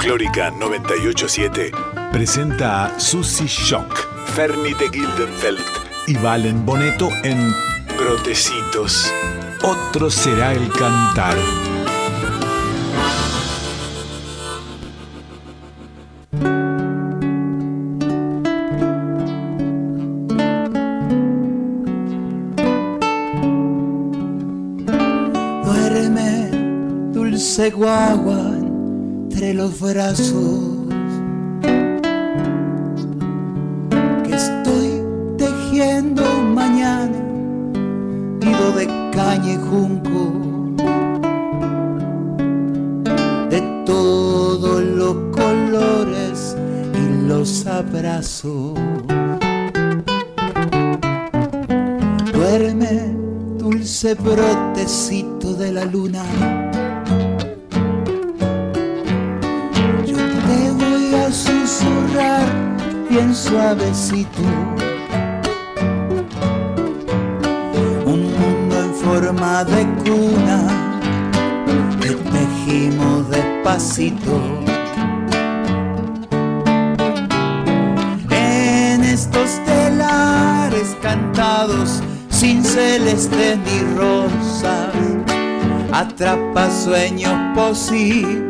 Folclórica 987 presenta a Susie Shock, Fernie de Gildenfeld y Valen Boneto en Brotecitos. Otro será el cantar. Duerme, dulce guagua, entre los brazos. Que estoy tejiendo mañana, nido de caña y junco. De todos los colores y los abrazos. Duerme, dulce brotecito de la luna. Un mundo en forma de cuna que tejimos despacito. En estos telares cantados sin celeste ni rosas, atrapa sueños posibles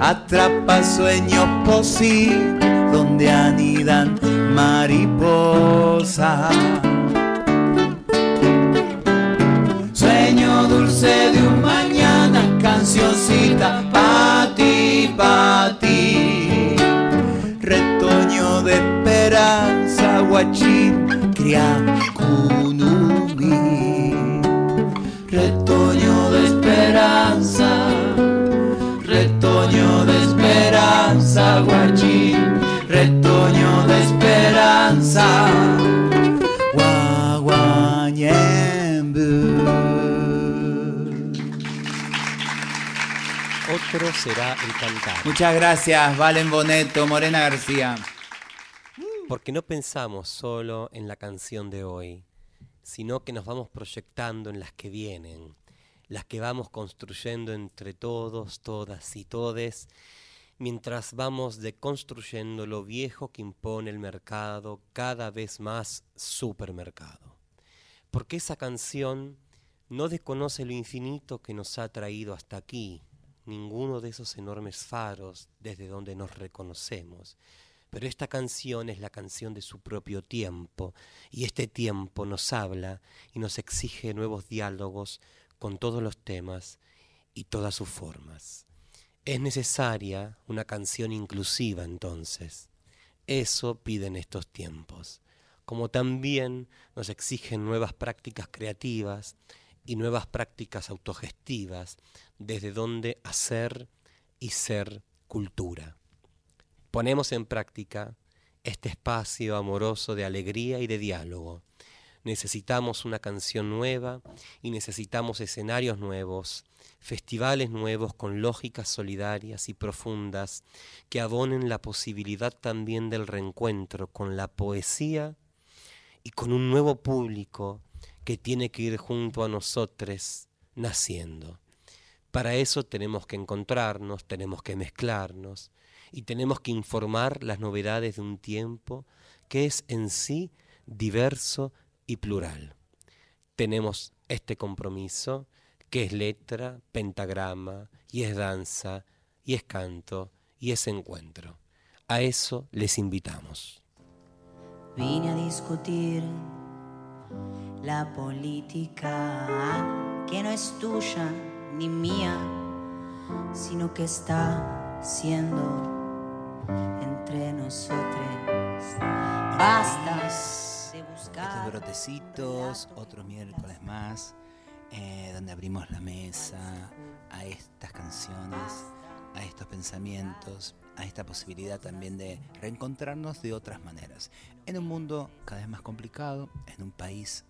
atrapa sueños posibles donde anidan mariposas. Sueño dulce de un mañana, cancioncita pa' ti, pa' ti. Retoño de esperanza, guachín, criacunumi. Retoño de esperanza, esperanza, guachín. Retoño de esperanza. Otro será el cantar. Muchas gracias, Valen Boneto, Morena García. Porque no pensamos solo en la canción de hoy, sino que nos vamos proyectando en las que vienen, las que vamos construyendo entre todos, todas y todes, mientras vamos deconstruyendo lo viejo que impone el mercado, cada vez más supermercado. Porque esa canción no desconoce lo infinito que nos ha traído hasta aquí, ninguno de esos enormes faros desde donde nos reconocemos. Pero esta canción es la canción de su propio tiempo, y este tiempo nos habla y nos exige nuevos diálogos con todos los temas y todas sus formas. Es necesaria una canción inclusiva entonces. Eso piden estos tiempos. Como también nos exigen nuevas prácticas creativas, y nuevas prácticas autogestivas desde donde hacer y ser cultura. Ponemos en práctica este espacio amoroso de alegría y de diálogo. Necesitamos una canción nueva y necesitamos escenarios nuevos, festivales nuevos con lógicas solidarias y profundas que abonen la posibilidad también del reencuentro con la poesía y con un nuevo público que tiene que ir junto a nosotros naciendo. Para eso tenemos que encontrarnos, tenemos que mezclarnos y tenemos que informar las novedades de un tiempo que es en sí diverso y plural. Tenemos este compromiso que es letra, pentagrama, y es danza, y es canto, y es encuentro. A eso les invitamos. Vine a discutir la política que no es tuya ni mía, sino que está siendo entre nosotros. Basta. Estos brotecitos, otros miércoles más, eh, donde abrimos la mesa a estas canciones, a estos pensamientos, a esta posibilidad también de reencontrarnos de otras maneras. En un mundo cada vez más complicado, en un país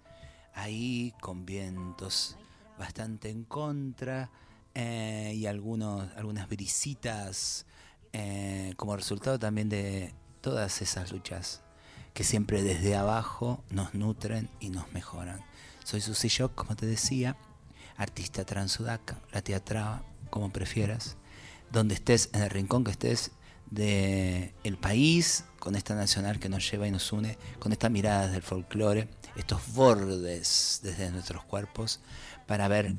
ahí con vientos bastante en contra eh, y algunos, algunas brisitas eh, como resultado también de todas esas luchas que siempre desde abajo nos nutren y nos mejoran. Soy Susi Shock, como te decía, artista transudaca, la teatraba, como prefieras, donde estés, en el rincón que estés del el país, con esta nacional que nos lleva y nos une, con estas miradas del folclore, estos bordes desde nuestros cuerpos, para ver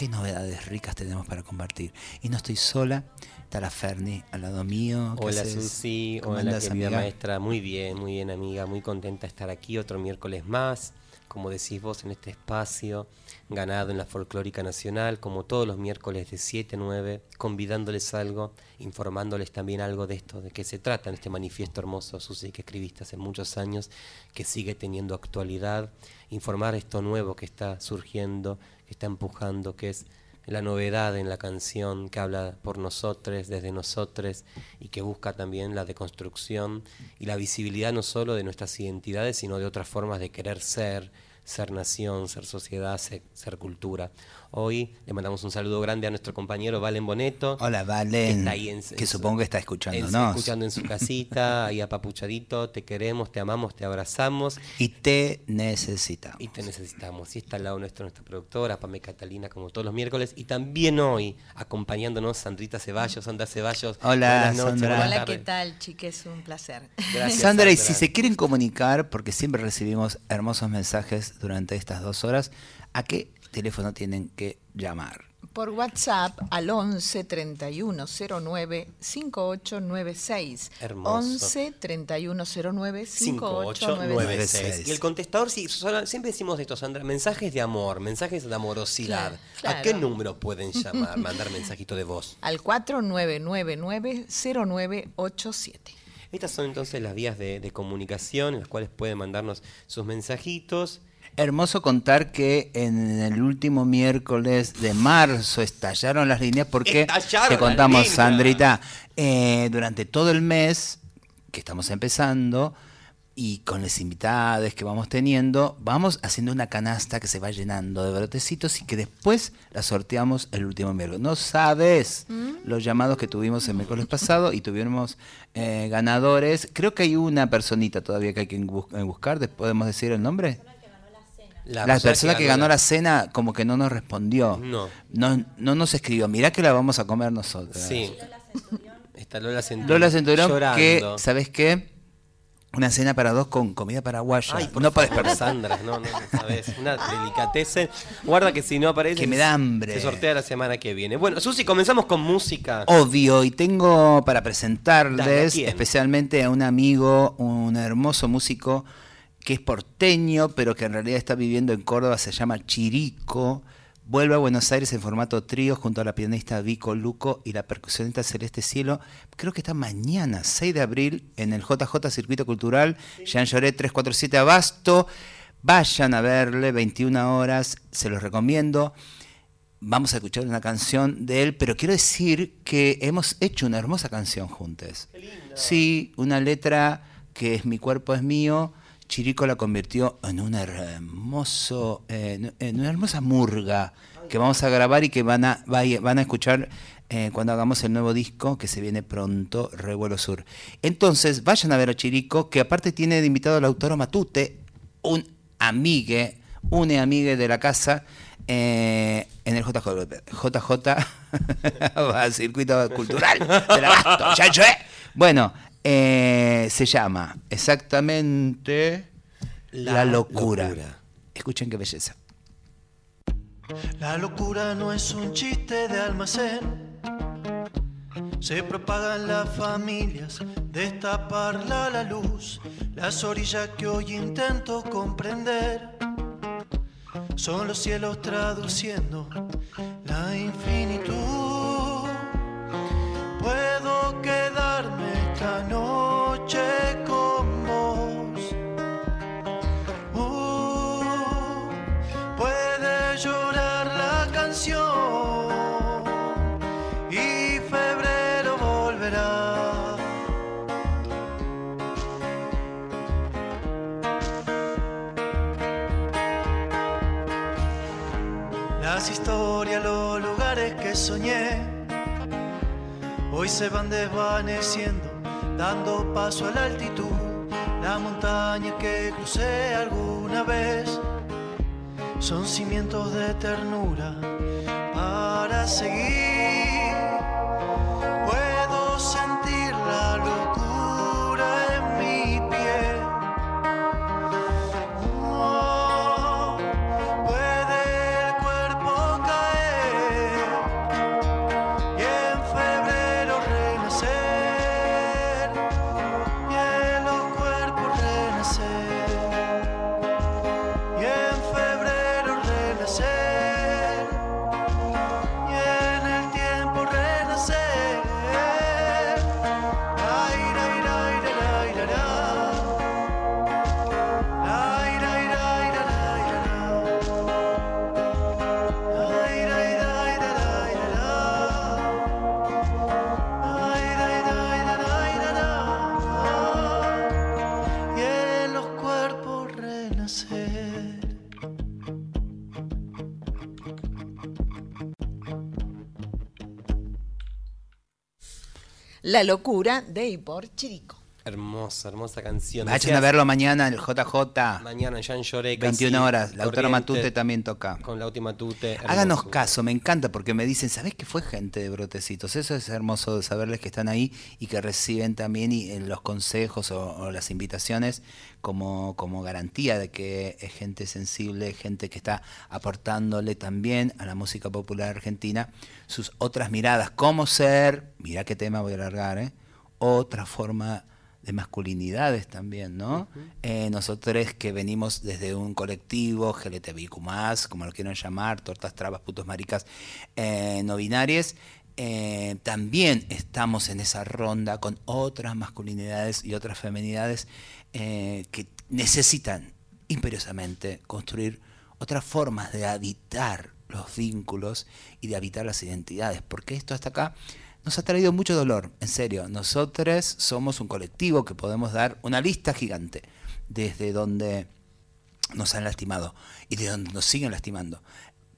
qué novedades ricas tenemos para compartir. Y no estoy sola, está la Ferni al lado mío. Hola Susi, hola querida maestra, muy bien, muy bien amiga, muy contenta de estar aquí otro miércoles más, como decís vos, en este espacio ganado en la folclórica nacional, como todos los miércoles de 7 a 9, convidándoles algo, informándoles también algo de esto, de qué se trata en este manifiesto hermoso, Susi, que escribiste hace muchos años, que sigue teniendo actualidad, informar esto nuevo que está surgiendo, está empujando, que es la novedad en la canción que habla por nosotros, desde nosotros, y que busca también la deconstrucción y la visibilidad no solo de nuestras identidades, sino de otras formas de querer ser, ser nación, ser sociedad, ser, cultura. Hoy le mandamos un saludo grande a nuestro compañero Valen Boneto. Hola Valen, que, supongo que está escuchando, ¿no? Escuchando en su casita, ahí apapuchadito, te queremos, te amamos, te abrazamos. Y te necesitamos. Y te necesitamos. Y está al lado nuestro, nuestra productora, Pame Catalina, como todos los miércoles. Y también hoy, acompañándonos, Sandrita Ceballos, Sandra Ceballos. Hola, Sandra. Hola, ¿qué tal, chiques? Un placer. Gracias, Sandra, y si se quieren comunicar, porque siempre recibimos hermosos mensajes durante estas dos horas, ¿a qué teléfono tienen que llamar? Por WhatsApp al 11 31 09 5896. Hermoso. 11 31 09 5896. Y el contestador, sí, siempre decimos esto, Sandra, mensajes de amor, mensajes de amorosidad. ¿A qué número pueden llamar, mandar mensajito de voz? Al 4999 0987. Estas son entonces las vías de, de comunicación en las cuales pueden mandarnos sus mensajitos Hermoso contar que en el último miércoles de marzo estallaron las líneas porque te contamos, Sandrita, eh, durante todo el mes que estamos empezando y con las invitadas que vamos teniendo, vamos haciendo una canasta que se va llenando de brotecitos y que después la sorteamos el último miércoles. No sabes mm. los llamados que tuvimos el miércoles pasado y tuvimos eh, ganadores. Creo que hay una personita todavía que hay que buscar, ¿podemos decir el nombre? La, persona, que, ganó la... cena como que no nos respondió. No. No, no nos escribió. Mirá que la vamos a comer nosotros. Sí. Está Lola Centurión. Lola Centurión que, ¿sabes qué? Una cena para dos con comida paraguaya. Ay, no para despertar. Sandra, no, no, sabes. Una delicateza. Guarda que si no aparece. Que me da hambre. Se sortea la semana que viene. Bueno, Susi, comenzamos con música. Obvio, y tengo para presentarles especialmente a un amigo, un hermoso músico que es porteño, pero que en realidad está viviendo en Córdoba, se llama Chirico. Vuelve a Buenos Aires en formato trío junto a la pianista Vico Luco y la percusionista Celeste Cielo. Creo que está mañana, 6 de abril, en el JJ Circuito Cultural, Jean Lloret 347 Abasto. Vayan a verle, 21 horas, se los recomiendo. Vamos a escuchar una canción de él, pero quiero decir que hemos hecho una hermosa canción juntos. Sí, una letra que es Mi cuerpo es mío. Chirico la convirtió en un hermoso, una hermosa murga que vamos a grabar y que van a, van a escuchar eh, cuando hagamos el nuevo disco que se viene pronto, Revuelo Sur. Entonces, vayan a ver a Chirico, que aparte tiene de invitado al autor Matute, un amigue, un amigue de la casa, eh, en el JJ, JJ circuito cultural del abasto. Bueno, eh, se llama exactamente La, locura. Escuchen qué belleza. La locura no es un chiste de almacén. Se propagan las familias, destaparla la luz. Las orillas que hoy intento comprender son los cielos traduciendo la infinitud. Puedo quedarme esta noche con vos. Uh, puede llorar la canción y febrero volverá. Las historias, los lugares que soñé, hoy se van desvaneciendo, dando paso a la altitud. La montaña que crucé alguna vez son cimientos de ternura para seguir. La locura de y por Chirico. Hermosa, hermosa canción. Vayan Decías, a verlo mañana en el JJ. Mañana Jean Lloré. 21 horas. La autora Matute también toca. Con la última Matute. Háganos caso, me encanta porque me dicen, ¿sabés que fue gente de Brotecitos? Eso es hermoso de saberles que están ahí y que reciben también y, eh, los consejos o, o las invitaciones como, como garantía de que es gente sensible, gente que está aportándole también a la música popular argentina sus otras miradas, cómo ser, mira qué tema voy a alargar, ¿eh? otra forma de masculinidades también, ¿no? Eh, nosotros que venimos desde un colectivo, GLTBIQ+, como lo quieran llamar, tortas, trabas, putos, maricas, eh, no binarias, eh, también estamos en esa ronda con otras masculinidades y otras feminidades que necesitan imperiosamente construir otras formas de habitar los vínculos y de habitar las identidades, porque esto hasta acá nos ha traído mucho dolor, en serio. Nosotros somos un colectivo que podemos dar una lista gigante desde donde nos han lastimado y de donde nos siguen lastimando.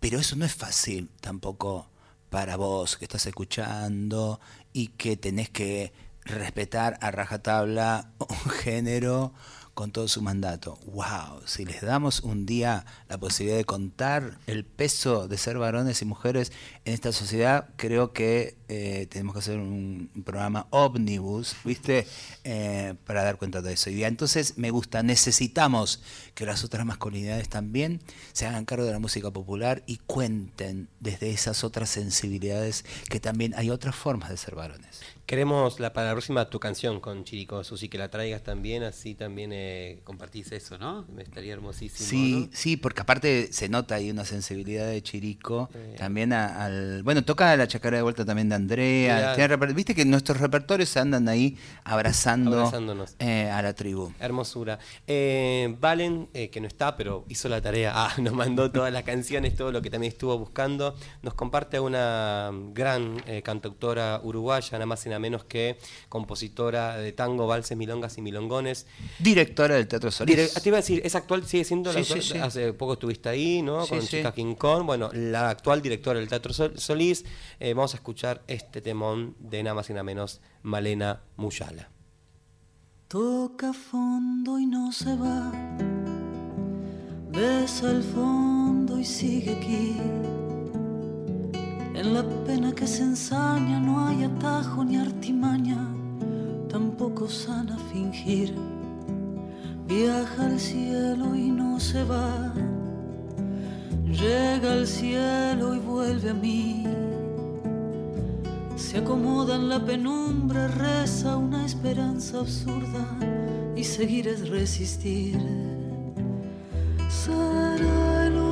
Pero eso no es fácil tampoco para vos que estás escuchando y que tenés que respetar a rajatabla un género con todo su mandato. ¡Wow! Si les damos un día la posibilidad de contar el peso de ser varones y mujeres en esta sociedad, creo que eh, tenemos que hacer un, programa ómnibus, ¿viste? Eh, para dar cuenta de eso. Y entonces me gusta, necesitamos que las otras masculinidades también se hagan cargo de la música popular y cuenten desde esas otras sensibilidades que también hay otras formas de ser varones. Queremos la, para la próxima tu canción con Chirico, Susi, que la traigas también, así también eh, compartís eso, ¿no? Me estaría hermosísimo. Sí, ¿no? sí, porque aparte se nota ahí una sensibilidad de Chirico. También a- al. Bueno, toca la chacara de vuelta también de Andrea. Tiene Viste que nuestros repertorios andan ahí abrazando Abrazándonos. eh, a la tribu. Hermosura. Eh, Valen, eh, que no está, pero hizo la tarea, ah, nos mandó todas las canciones, todo lo que también estuvo buscando. Nos comparte una gran cantautora uruguaya, nada más y nada menos que compositora de tango, valses, milongas y milongones. Directora del Teatro Solís. Dire- te iba a decir, ¿es actual? ¿Sigue siendo? la Sí, actual? sí, sí. Hace poco estuviste ahí, ¿no? Sí, Con sí. Chica King Kong. Bueno, la actual directora del Teatro Sol- Solís. Eh, vamos a escuchar este temón de nada más y nada menos Malena Muyala. Toca fondo y no se va. Besa el fondo y sigue aquí. En la pena que se ensaña no hay atajo ni artimaña, tampoco sana fingir. Viaja al cielo y no se va. Llega al cielo y vuelve a mí. Se acomoda en la penumbra, reza una esperanza absurda y seguir es resistir. Será el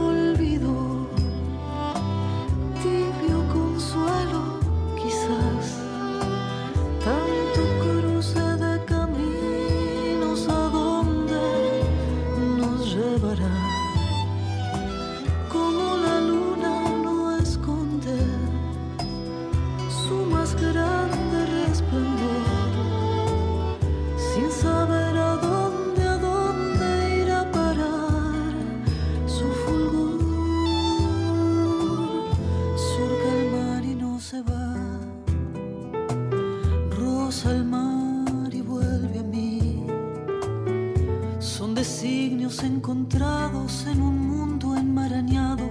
encontrados en un mundo enmarañado,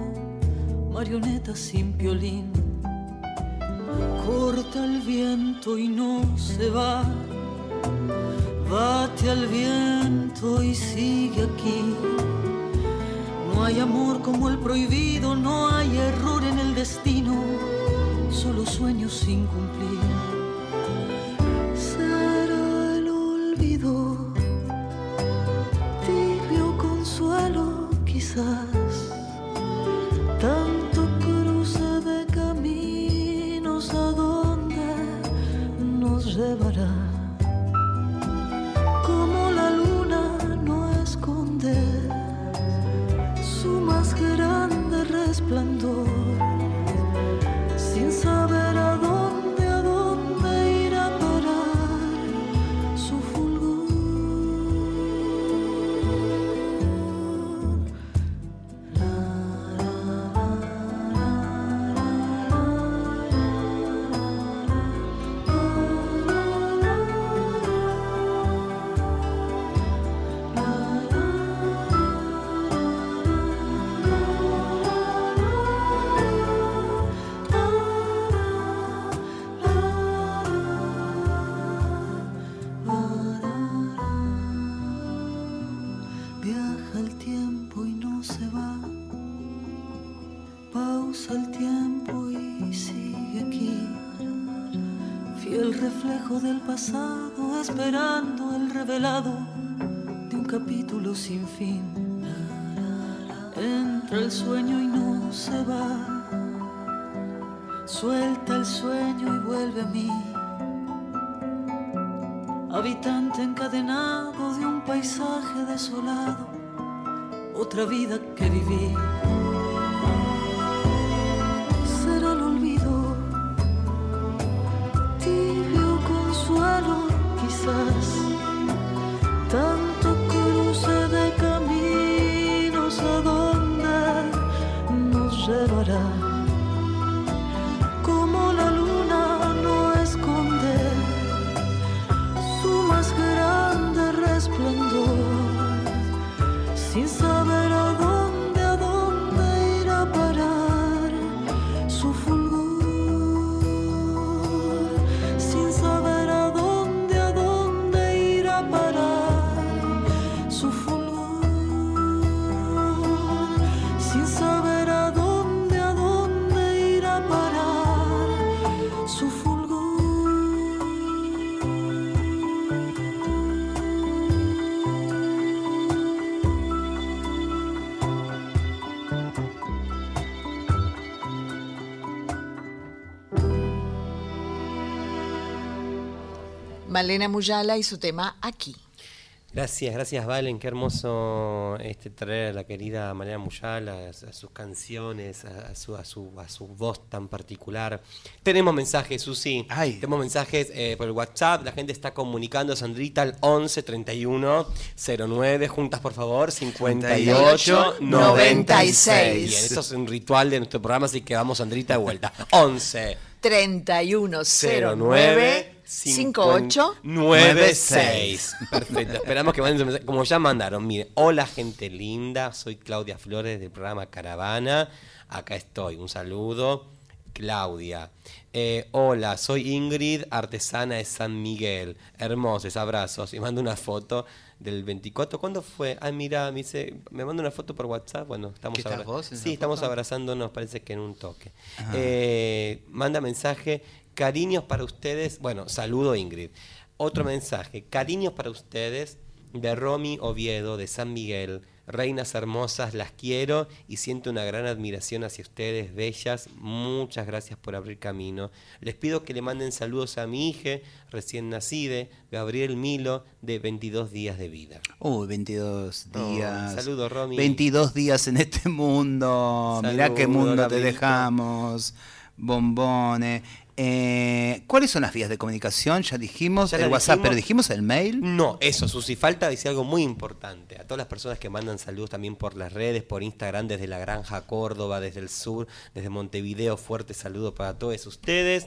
marionetas sin violín corta el viento y no se va. Bate al viento y sigue aquí. No hay amor como el prohibido, no hay error en el destino, solo sueños sin cumplir. Tanto cruce de caminos a donde nos llevará. Habitante encadenado de un paisaje desolado, otra vida que viví. Malena Muyala y su tema Aquí. Gracias, gracias Valen, qué hermoso este traer a la querida Mariana Muyal, a, a sus canciones, a, a su, a, su, a su voz tan particular. Tenemos mensajes, Susi, Ay. tenemos mensajes eh, por el WhatsApp, la gente está comunicando, Sandrita, al 11 31 09, juntas por favor, 58 96. Bien, esto es un ritual de nuestro programa, así que vamos Sandrita de vuelta. 11 3109 58 96. Perfecto. Esperamos que manden su mensaje. Como ya mandaron, mire, hola gente linda, soy Claudia Flores del programa Caravana. Acá estoy, un saludo. Claudia. Eh, hola, soy Ingrid, artesana de San Miguel. Hermosos abrazos. Y mando una foto del 24. ¿Cuándo fue? Ah, mira, me dice, me manda una foto por WhatsApp. Bueno, estamos ¿Qué estás abra- vos en esa Sí, estamos foto? abrazándonos, parece que en un toque. Ah. Eh, manda mensaje, cariños para ustedes. Bueno, saludo Ingrid. Otro mensaje, cariños para ustedes de Romy Oviedo de San Miguel. Reinas hermosas, las quiero y siento una gran admiración hacia ustedes, bellas. Muchas gracias por abrir camino. Les pido que le manden saludos a mi hija recién nacida, Gabriel Milo, de 22 días de vida. Uy, 22 Oh, días. saludo, Romy. 22 días en este mundo. Mirá qué Saludo, mundo te dejamos. Bombones. Eh, ¿Cuáles son las vías de comunicación? Ya dijimos Ya el WhatsApp, dijimos. pero dijimos el mail. No, eso, Susi, falta decir algo muy importante. A todas las personas que mandan saludos también por las redes, por Instagram, desde la Granja Córdoba, desde el sur, desde Montevideo, fuerte saludo para todos ustedes.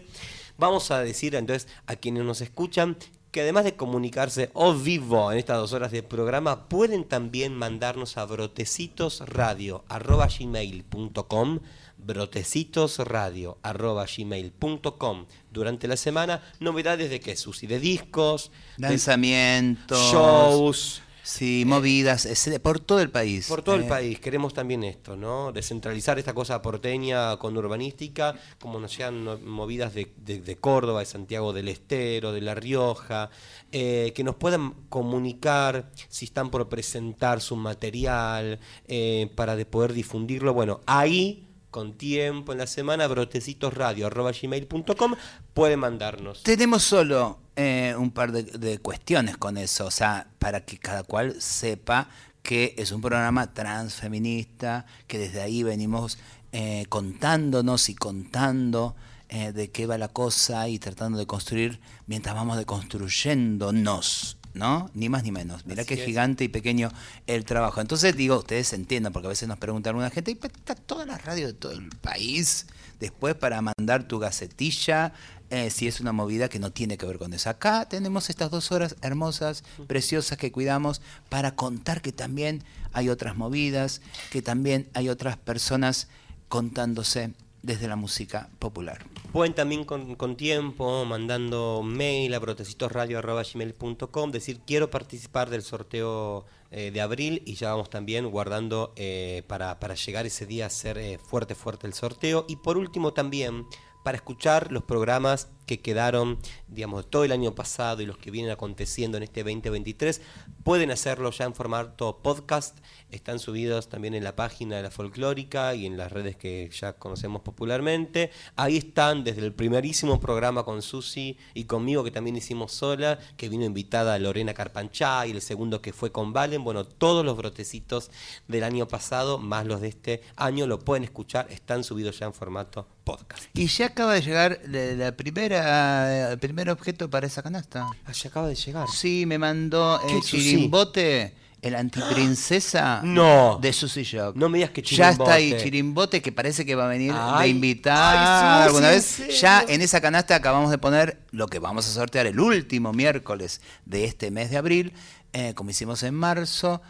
Vamos a decir entonces a quienes nos escuchan que además de comunicarse o vivo en estas dos horas de programa, pueden también mandarnos a brotecitosradio.gmail.com brotecitosradio.gmail.com durante la semana, novedades de qué, Susi, de discos, de Lanzamientos. shows, Sí, movidas, ese- por todo el país. por todo el Eh, país. Queremos también esto, ¿no? Descentralizar esta cosa porteña con urbanística, como nos llegan movidas de, de- de Córdoba, de Santiago del Estero, de La Rioja, eh, que nos puedan comunicar si están por presentar su material, eh, para de poder difundirlo. Bueno, ahí, con tiempo en la semana, brotecitosradio.gmail.com pueden mandarnos. Tenemos solo eh, un par de, de cuestiones con eso, o sea, para que cada cual sepa que es un programa transfeminista, que desde ahí venimos eh, contándonos y contando eh, de qué va la cosa y tratando de construir mientras vamos deconstruyéndonos, ¿no? Ni más ni menos. Mirá Así qué es. gigante y pequeño el trabajo. Entonces digo, ustedes entiendan, porque a veces nos pregunta alguna gente, y está toda la radio de todo el país después para mandar tu gacetilla, eh, si es una movida que no tiene que ver con eso. Acá tenemos estas dos horas hermosas, preciosas que cuidamos para contar que también hay otras movidas, que también hay otras personas contándose desde la música popular. Pueden también con, tiempo, mandando mail a brotecitosradio.gmail.com, decir quiero participar del sorteo eh, de abril y ya vamos también guardando eh, para, para llegar ese día a ser eh, fuerte, fuerte el sorteo. Y por último también para escuchar los programas que quedaron, digamos, todo el año pasado y los que vienen aconteciendo en este 2023, pueden hacerlo ya en formato podcast. Están subidos también en la página de la folclórica y en las redes que ya conocemos popularmente. Ahí están desde el primerísimo programa con Susi y conmigo que también hicimos sola, que vino invitada Lorena Carpanchá y el segundo que fue con Valen. Bueno, todos los brotecitos del año pasado, más los de este año, lo pueden escuchar, están subidos ya en formato podcast. Y ya acaba de llegar la, la primera, el primer objeto para esa canasta. Ah, ya acaba de llegar. Sí, me mandó ¿Qué, el Susi? chirimbote, el antiprincesa No. de Susy Shock. No me digas que Ya está ahí chirimbote. chirimbote que parece que va a venir de Ay. invitar Ay, Susi, alguna ¿en vez. Ya en esa canasta acabamos de poner lo que vamos a sortear el último miércoles de este mes de abril, eh, como hicimos en marzo.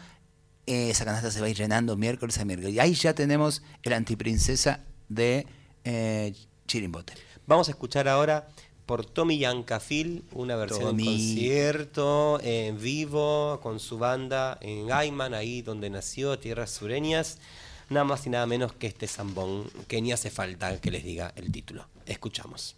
Eh, esa canasta se va a ir llenando miércoles a miércoles. Y ahí ya tenemos el antiprincesa de eh, chirimbote. Vamos a escuchar ahora por Tommy Yancafil una versión Tommy. en concierto, en vivo, con su banda en Gaiman, ahí donde nació, Tierras Sureñas. Nada más y nada menos que este zambón, que ni hace falta que les diga el título. Escuchamos.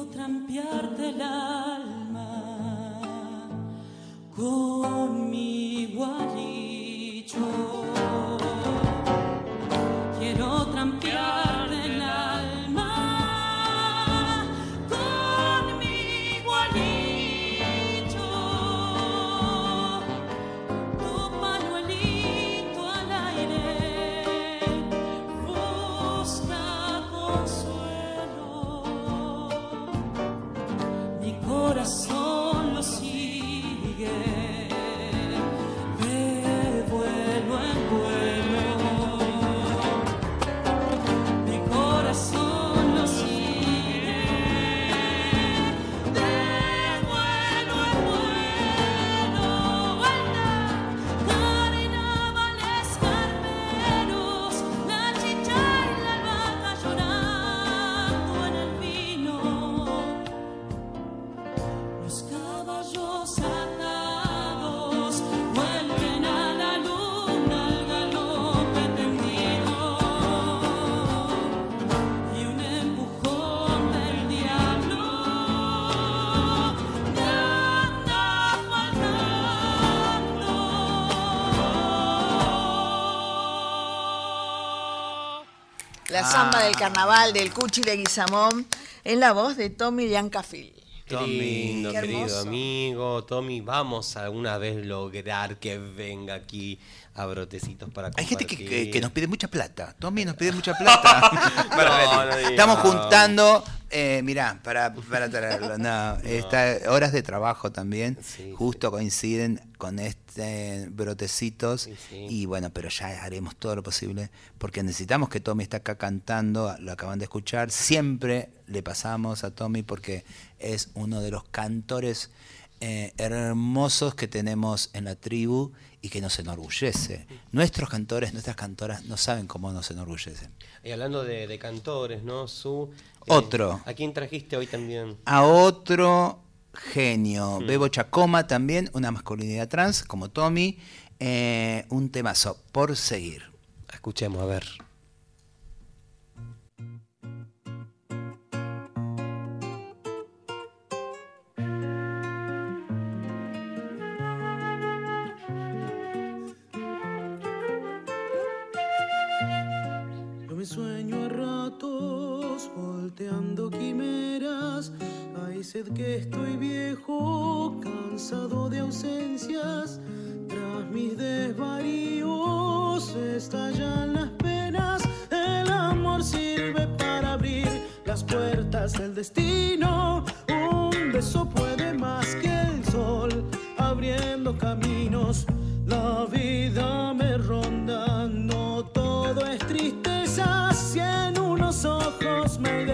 Quiero trampearte el alma con mi gualicho. Del carnaval del Cuchi de Guizamón en la voz de Tommy Biancafil. Tommy, qué querido amigo. Tommy, vamos a alguna vez lograr que venga aquí a Brotecitos para Hay gente que, compartir. que- que nos pide mucha plata. Tommy nos pide mucha plata. No, no. Estamos juntando, eh, mirá, para, para traerlo. No, está, horas de trabajo también. Sí, justo coinciden con este brotecitos. Sí. Y bueno, pero ya haremos todo lo posible. Porque necesitamos que Tommy está acá cantando. Lo acaban de escuchar. Siempre le pasamos a Tommy porque es uno de los cantores eh, hermosos que tenemos en la tribu y que nos enorgullece. Nuestros cantores, nuestras cantoras no saben cómo nos enorgullecen. Y hablando de, de cantores, ¿no? Su. eh, Otro. ¿A quién trajiste hoy también? A otro genio, Bebo Chacoma también, una masculinidad trans como Tommy, eh, un temazo por seguir. Escuchemos, a ver. Que estoy viejo, cansado de ausencias. Tras mis desvaríos estallan las penas. El amor sirve para abrir las puertas destino. Un beso puede más que el sol, abriendo caminos. La vida me ronda, no todo es tristeza. Si en unos ojos me hay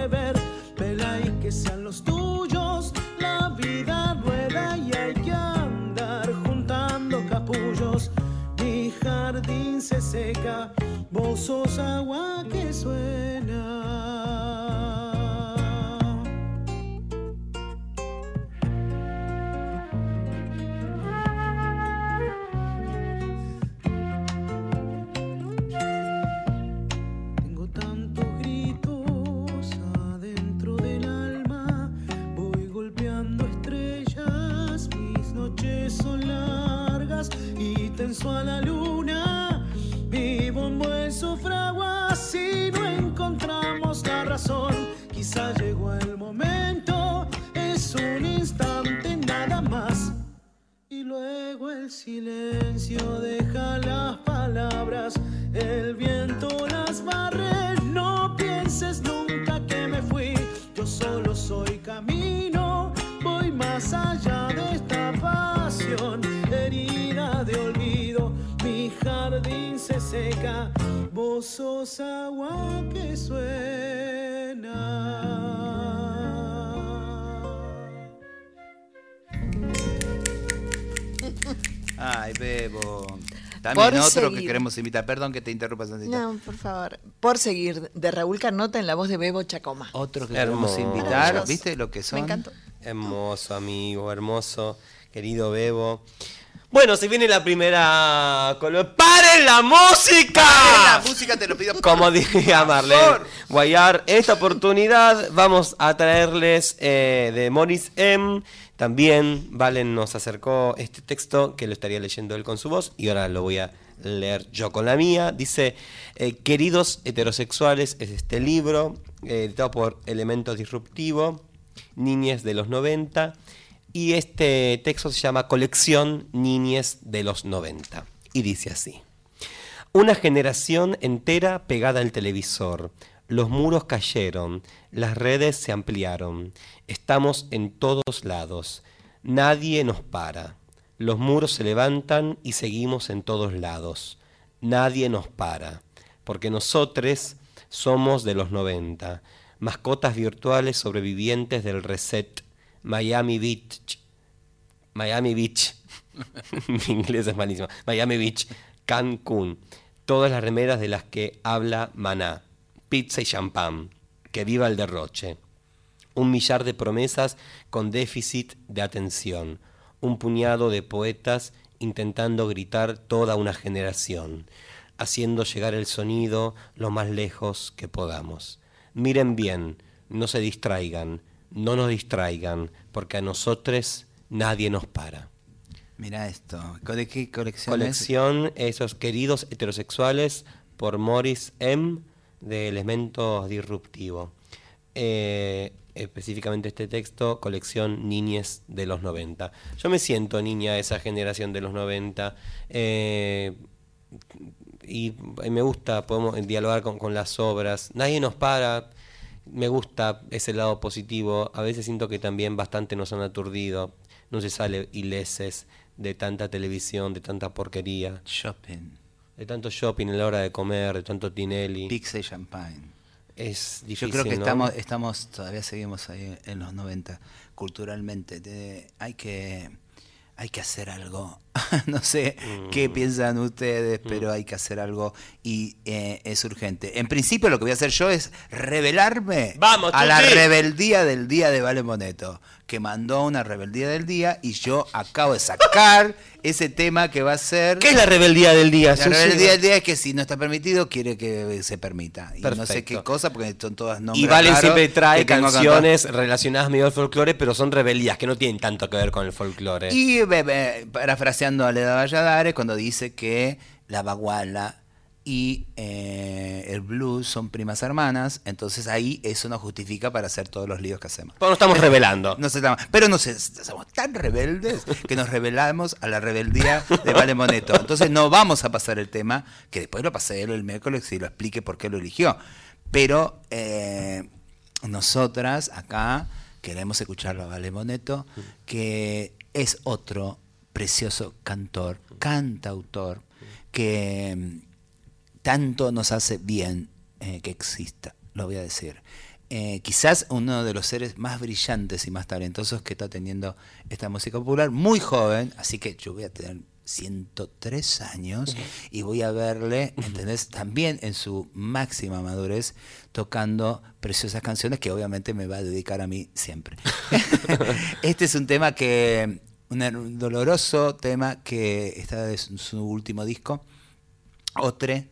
sos agua que suena. También Por otro que seguir. queremos invitar. Perdón que te interrumpa, Santita. No, por favor. Por seguir, de Raúl Carnota en la voz de Bebo Chacoma. Otro que queremos invitar. ¿Viste lo que son? Me encantó. Hermoso, amigo, hermoso, querido Bebo. Bueno, se viene la primera ¡Paren la música! La música te lo pido. Como diría Marlene. Guayar, esta oportunidad vamos a traerles eh, de Morris M. También Valen nos acercó este texto que lo estaría leyendo él con su voz y ahora lo voy a leer yo con la mía. Dice, eh, queridos heterosexuales, es este libro, eh, editado por Elementos Disruptivo, Niñez de los 90, y este texto se llama Colección Niñez de los 90. Y dice así. Una generación entera pegada al televisor. Los muros cayeron, las redes se ampliaron. Estamos en todos lados. Nadie nos para. Los muros se levantan y seguimos en todos lados. Nadie nos para. Porque nosotros somos de los 90. Mascotas virtuales sobrevivientes del reset. Miami Beach. Miami Beach. Mi inglés es malísimo. Miami Beach, Cancún. Todas las remeras de las que habla Maná. Pizza y champán. Que viva el derroche. Un millar de promesas con déficit de atención. Un puñado de poetas intentando gritar toda una generación. Haciendo llegar el sonido lo más lejos que podamos. Miren bien, no se distraigan, no nos distraigan, porque a nosotros nadie nos para. Mira esto. ¿De qué colección es? Colección Esos Queridos Heterosexuales por Morris M. de Elementos Disruptivo. Eh, específicamente este texto, colección Niñez de los 90. Yo me siento niña de esa generación de los 90. eh, y me gusta, podemos dialogar con, con las obras. Nadie nos para. Me gusta ese lado positivo. A veces siento que también bastante nos han aturdido. No se sale ileses de tanta televisión, de tanta porquería, Shopping. de tanto shopping en la hora de comer, de tanto Tinelli. Pizza y champagne. Es Yo creo que ¿no? estamos, estamos, todavía seguimos ahí en los 90, culturalmente. De- hay que hay que hacer algo. no sé Mm. qué piensan ustedes, pero hay que hacer algo y eh, es urgente. En principio lo que voy a hacer yo es revelarme Vamos, a la rebeldía del día de Vale Moneto, que mandó una rebeldía del día y yo acabo de sacar ese tema que va a ser... ¿Qué es la rebeldía del día? La rebeldía del día es que si no está permitido, quiere que se permita. Y no sé qué cosa, porque son todas nombres Y Valen raros siempre trae canciones relacionadas medio al folclore, pero son rebeldías que no tienen tanto que ver con el folclore. Y be- be- parafraseando a Leda Valladares, cuando dice que la baguala y eh, el blues son primas hermanas, entonces ahí eso nos justifica para hacer todos los líos que hacemos. Pero nos estamos revelando. No pero no somos tan rebeldes que nos rebelamos a la rebeldía de Vale Moneto. Entonces no vamos a pasar el tema, que después lo pasé él el miércoles y lo explique por qué lo eligió. Pero eh, nosotras acá queremos escucharlo a Vale Boneto, que es otro precioso cantor, cantautor, que mm, tanto nos hace bien eh, que exista, lo voy a decir. Eh, quizás uno de los seres más brillantes y más talentosos que está teniendo esta música popular, muy joven, así que yo voy a tener 103 años y voy a verle, ¿entendés? También en su máxima madurez, tocando preciosas canciones que obviamente me va a dedicar a mí siempre. este es un tema que, un, doloroso tema que está en su último disco, Otre,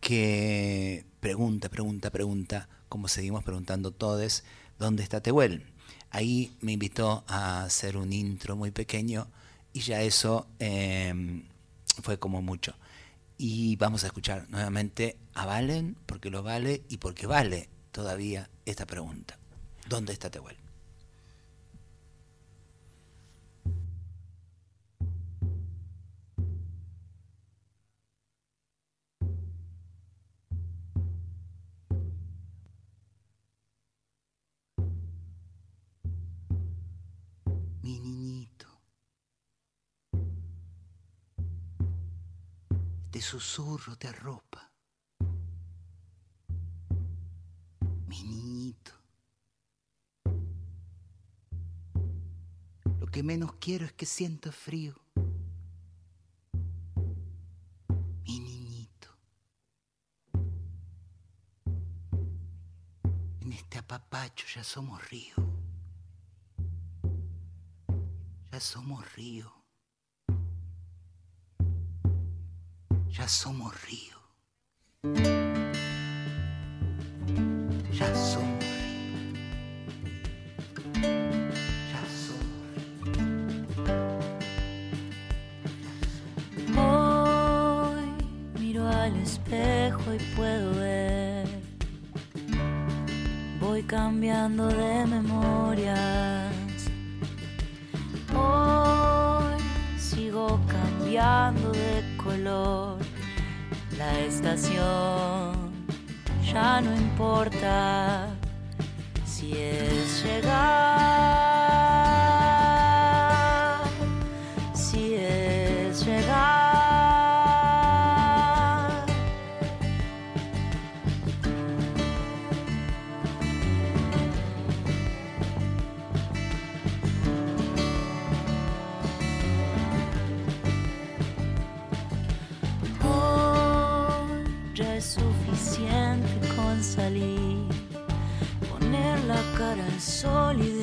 que pregunta, pregunta, pregunta, como seguimos preguntando todos, ¿dónde está Tehuel? Ahí me invitó a hacer un intro muy pequeño y ya eso eh, fue como mucho. Y vamos a escuchar nuevamente a Valen, porque lo vale y porque vale todavía esta pregunta. ¿Dónde está Tehuel? Susurro te arropa. Mi niñito. Lo que menos quiero es que sientas frío. Mi niñito. En este apapacho ya somos río. Ya somos río. Ya somos río. Ya somos río. Ya somos Hoy miro al espejo y puedo ver. Voy cambiando de memorias. Hoy sigo cambiando de color. La estación. Ya no importa si es llegar, cara al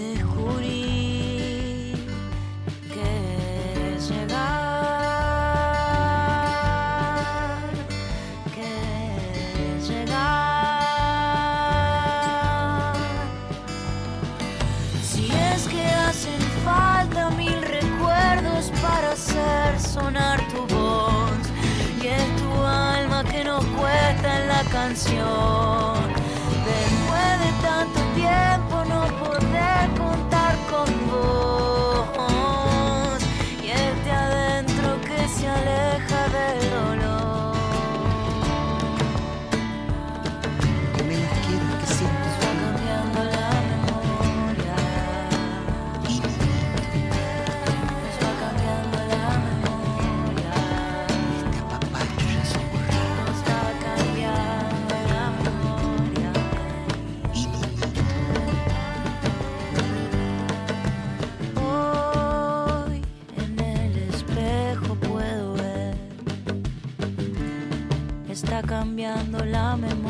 cambiando la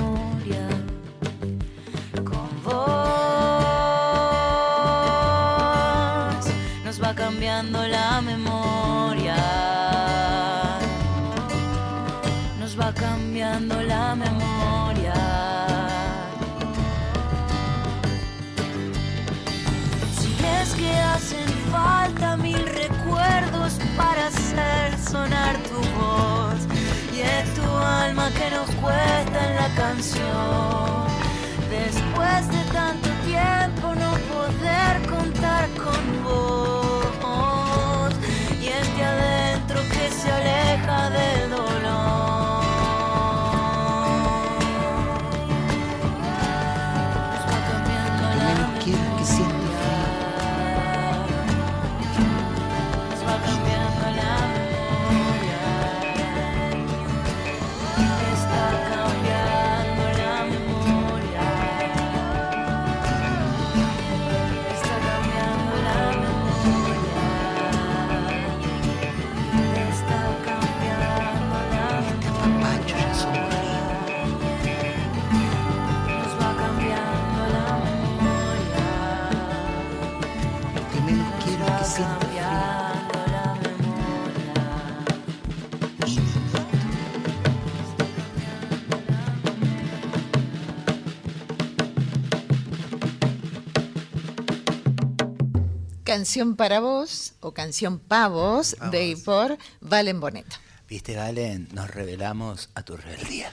Canción para vos o canción pa' vos de y por Valen Boneto. Viste, Valen, nos revelamos a tu rebeldía.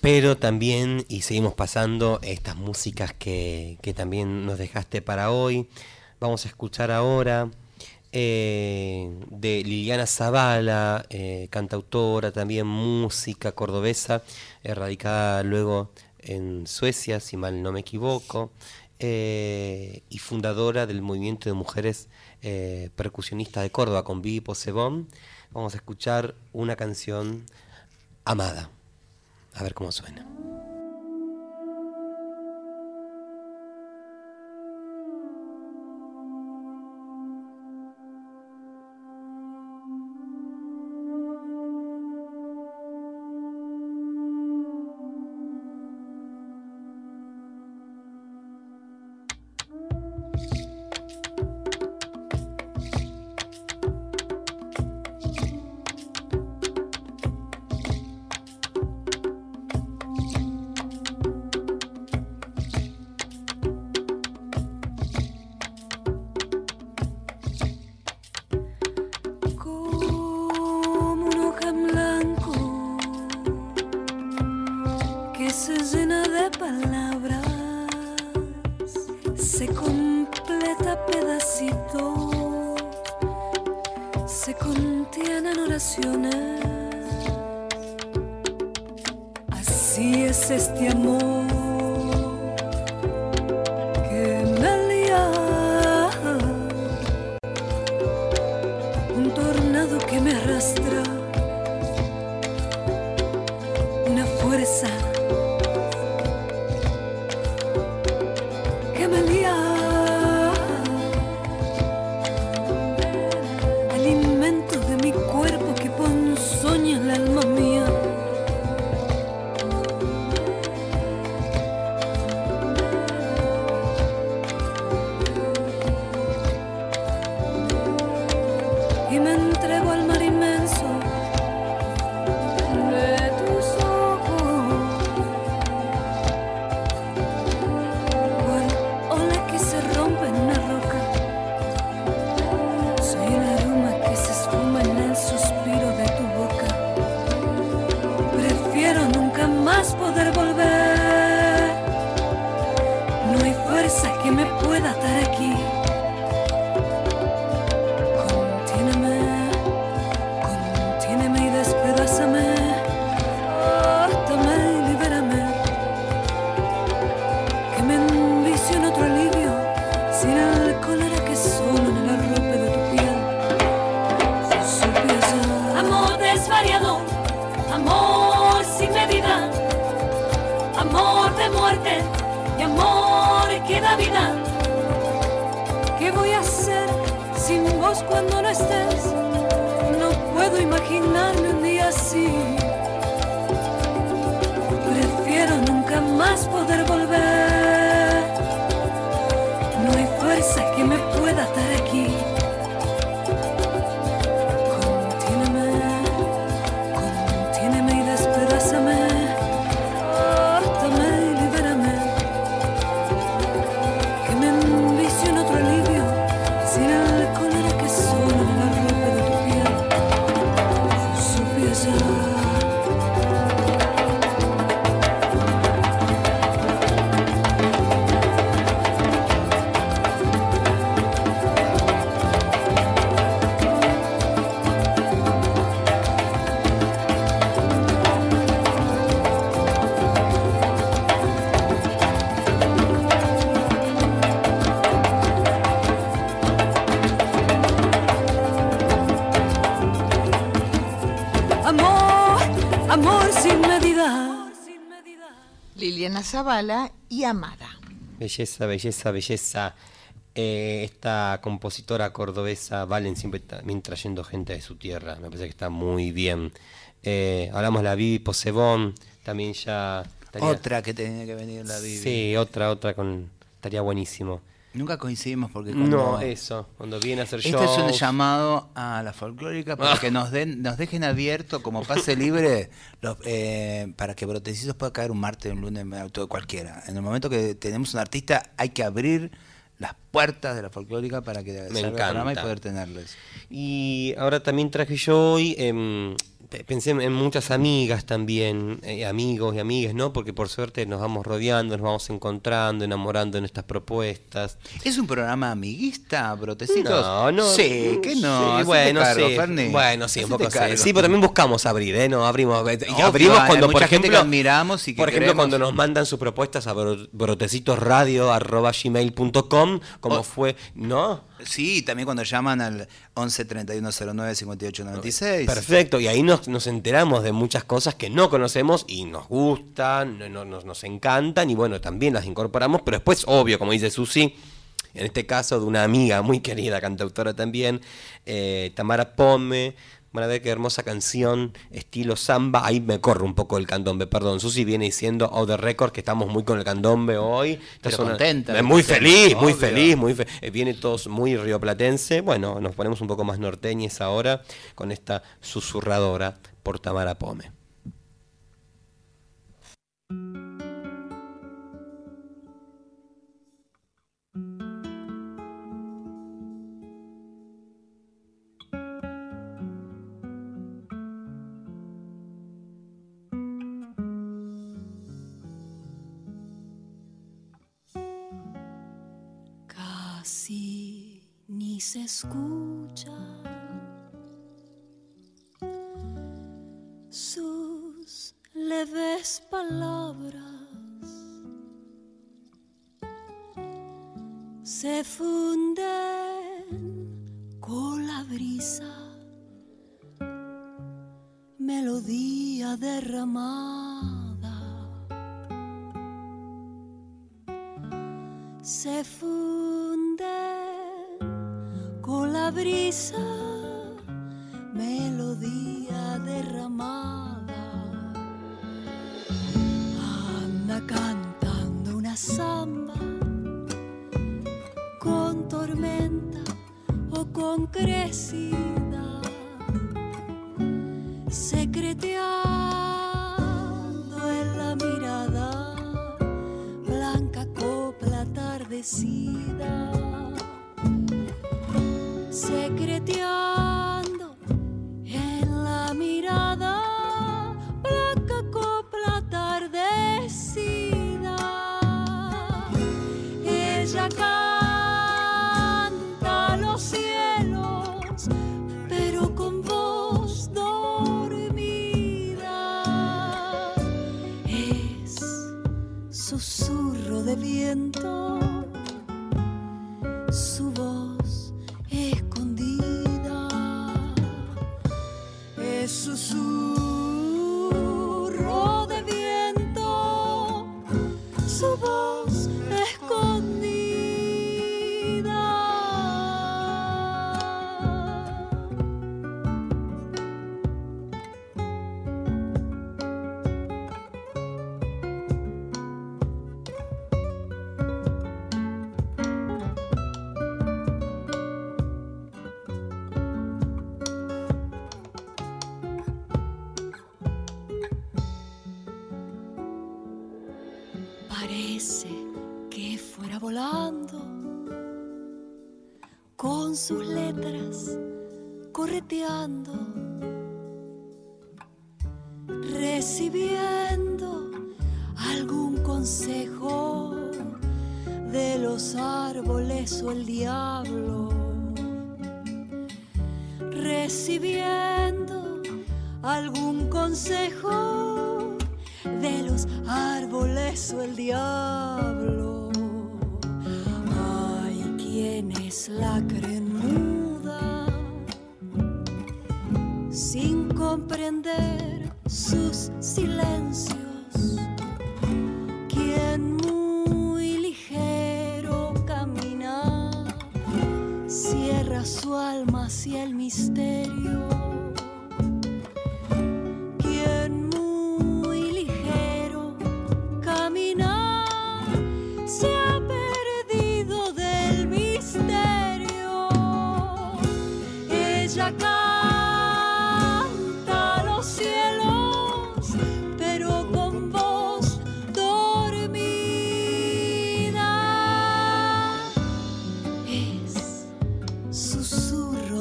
Pero también, y seguimos pasando estas músicas que, que también nos dejaste para hoy. Vamos a escuchar ahora eh, de Liliana Zavala, eh, cantautora, también música cordobesa, radicada luego en Suecia, si mal no me equivoco, eh, y fundadora del movimiento de mujeres percusionistas de Córdoba con Vivi Posebón. Vamos a escuchar una canción amada. A ver cómo suena. ¿Qué voy a hacer sin vos cuando no estés? No puedo imaginarme un día así. Prefiero nunca más poder volver. Zavala y Amada. Belleza, belleza, belleza. Eh, esta compositora cordobesa, Valen, siempre también trayendo gente de su tierra. Me parece que está muy bien. Eh, hablamos de la Vivi Posebón, también ya... estaría- Otra que tenía que venir la Bibi. Sí, otra, otra con... Estaría buenísimo. Nunca coincidimos porque cuando... No, eso, cuando viene a hacer Este es un shows. llamado a la folclórica para Ah. que nos den, nos dejen abierto como pase libre los, eh, para que Brotecitos pueda caer un martes, un lunes, todo cualquiera. En el momento que tenemos un artista hay que abrir las puertas de la folclórica para que salga el programa y encanta. poder tenerles. Y ahora también traje yo hoy, em, pensé en- muchas amigas también, eh, amigos y amigas, ¿no? Porque por suerte nos vamos rodeando, nos vamos encontrando, enamorando en estas propuestas. ¿Es un programa amiguista, Brotecitos? No, no. Sí, que no. Sí, bueno, cargo, sí. Ferni. Bueno, sí, un poco sí. Sí, pero también buscamos abrir, ¿eh? No abrimos. Y Obvio, abrimos cuando, por gente que ejemplo. admiramos y que por ejemplo, queremos. cuando nos mandan sus propuestas a bro- brotecitosradio.gmail.com, como Oh. fue. ¿No? Sí, también cuando llaman al 11 31 09 58 96. Perfecto, y ahí nos, nos enteramos de muchas cosas que no conocemos y nos gustan, no- no- nos, nos encantan y bueno, también las incorporamos, pero después, obvio, como dice Susi, en este caso de una amiga muy querida, cantautora también, eh, Tamara Pome, van a ver qué hermosa canción, estilo samba, ahí me corre un poco el candombe, perdón, Susi viene diciendo, oh, the record, que estamos muy con el candombe hoy. Pero una- contenta, muy feliz, muy feliz, muy fe- eh, viene todos muy rioplatense. Bueno, nos ponemos un poco más norteñes ahora con esta susurradora por Tamara Pome. Se escucha sus leves palabras. Se funden con la brisa, melodía derramada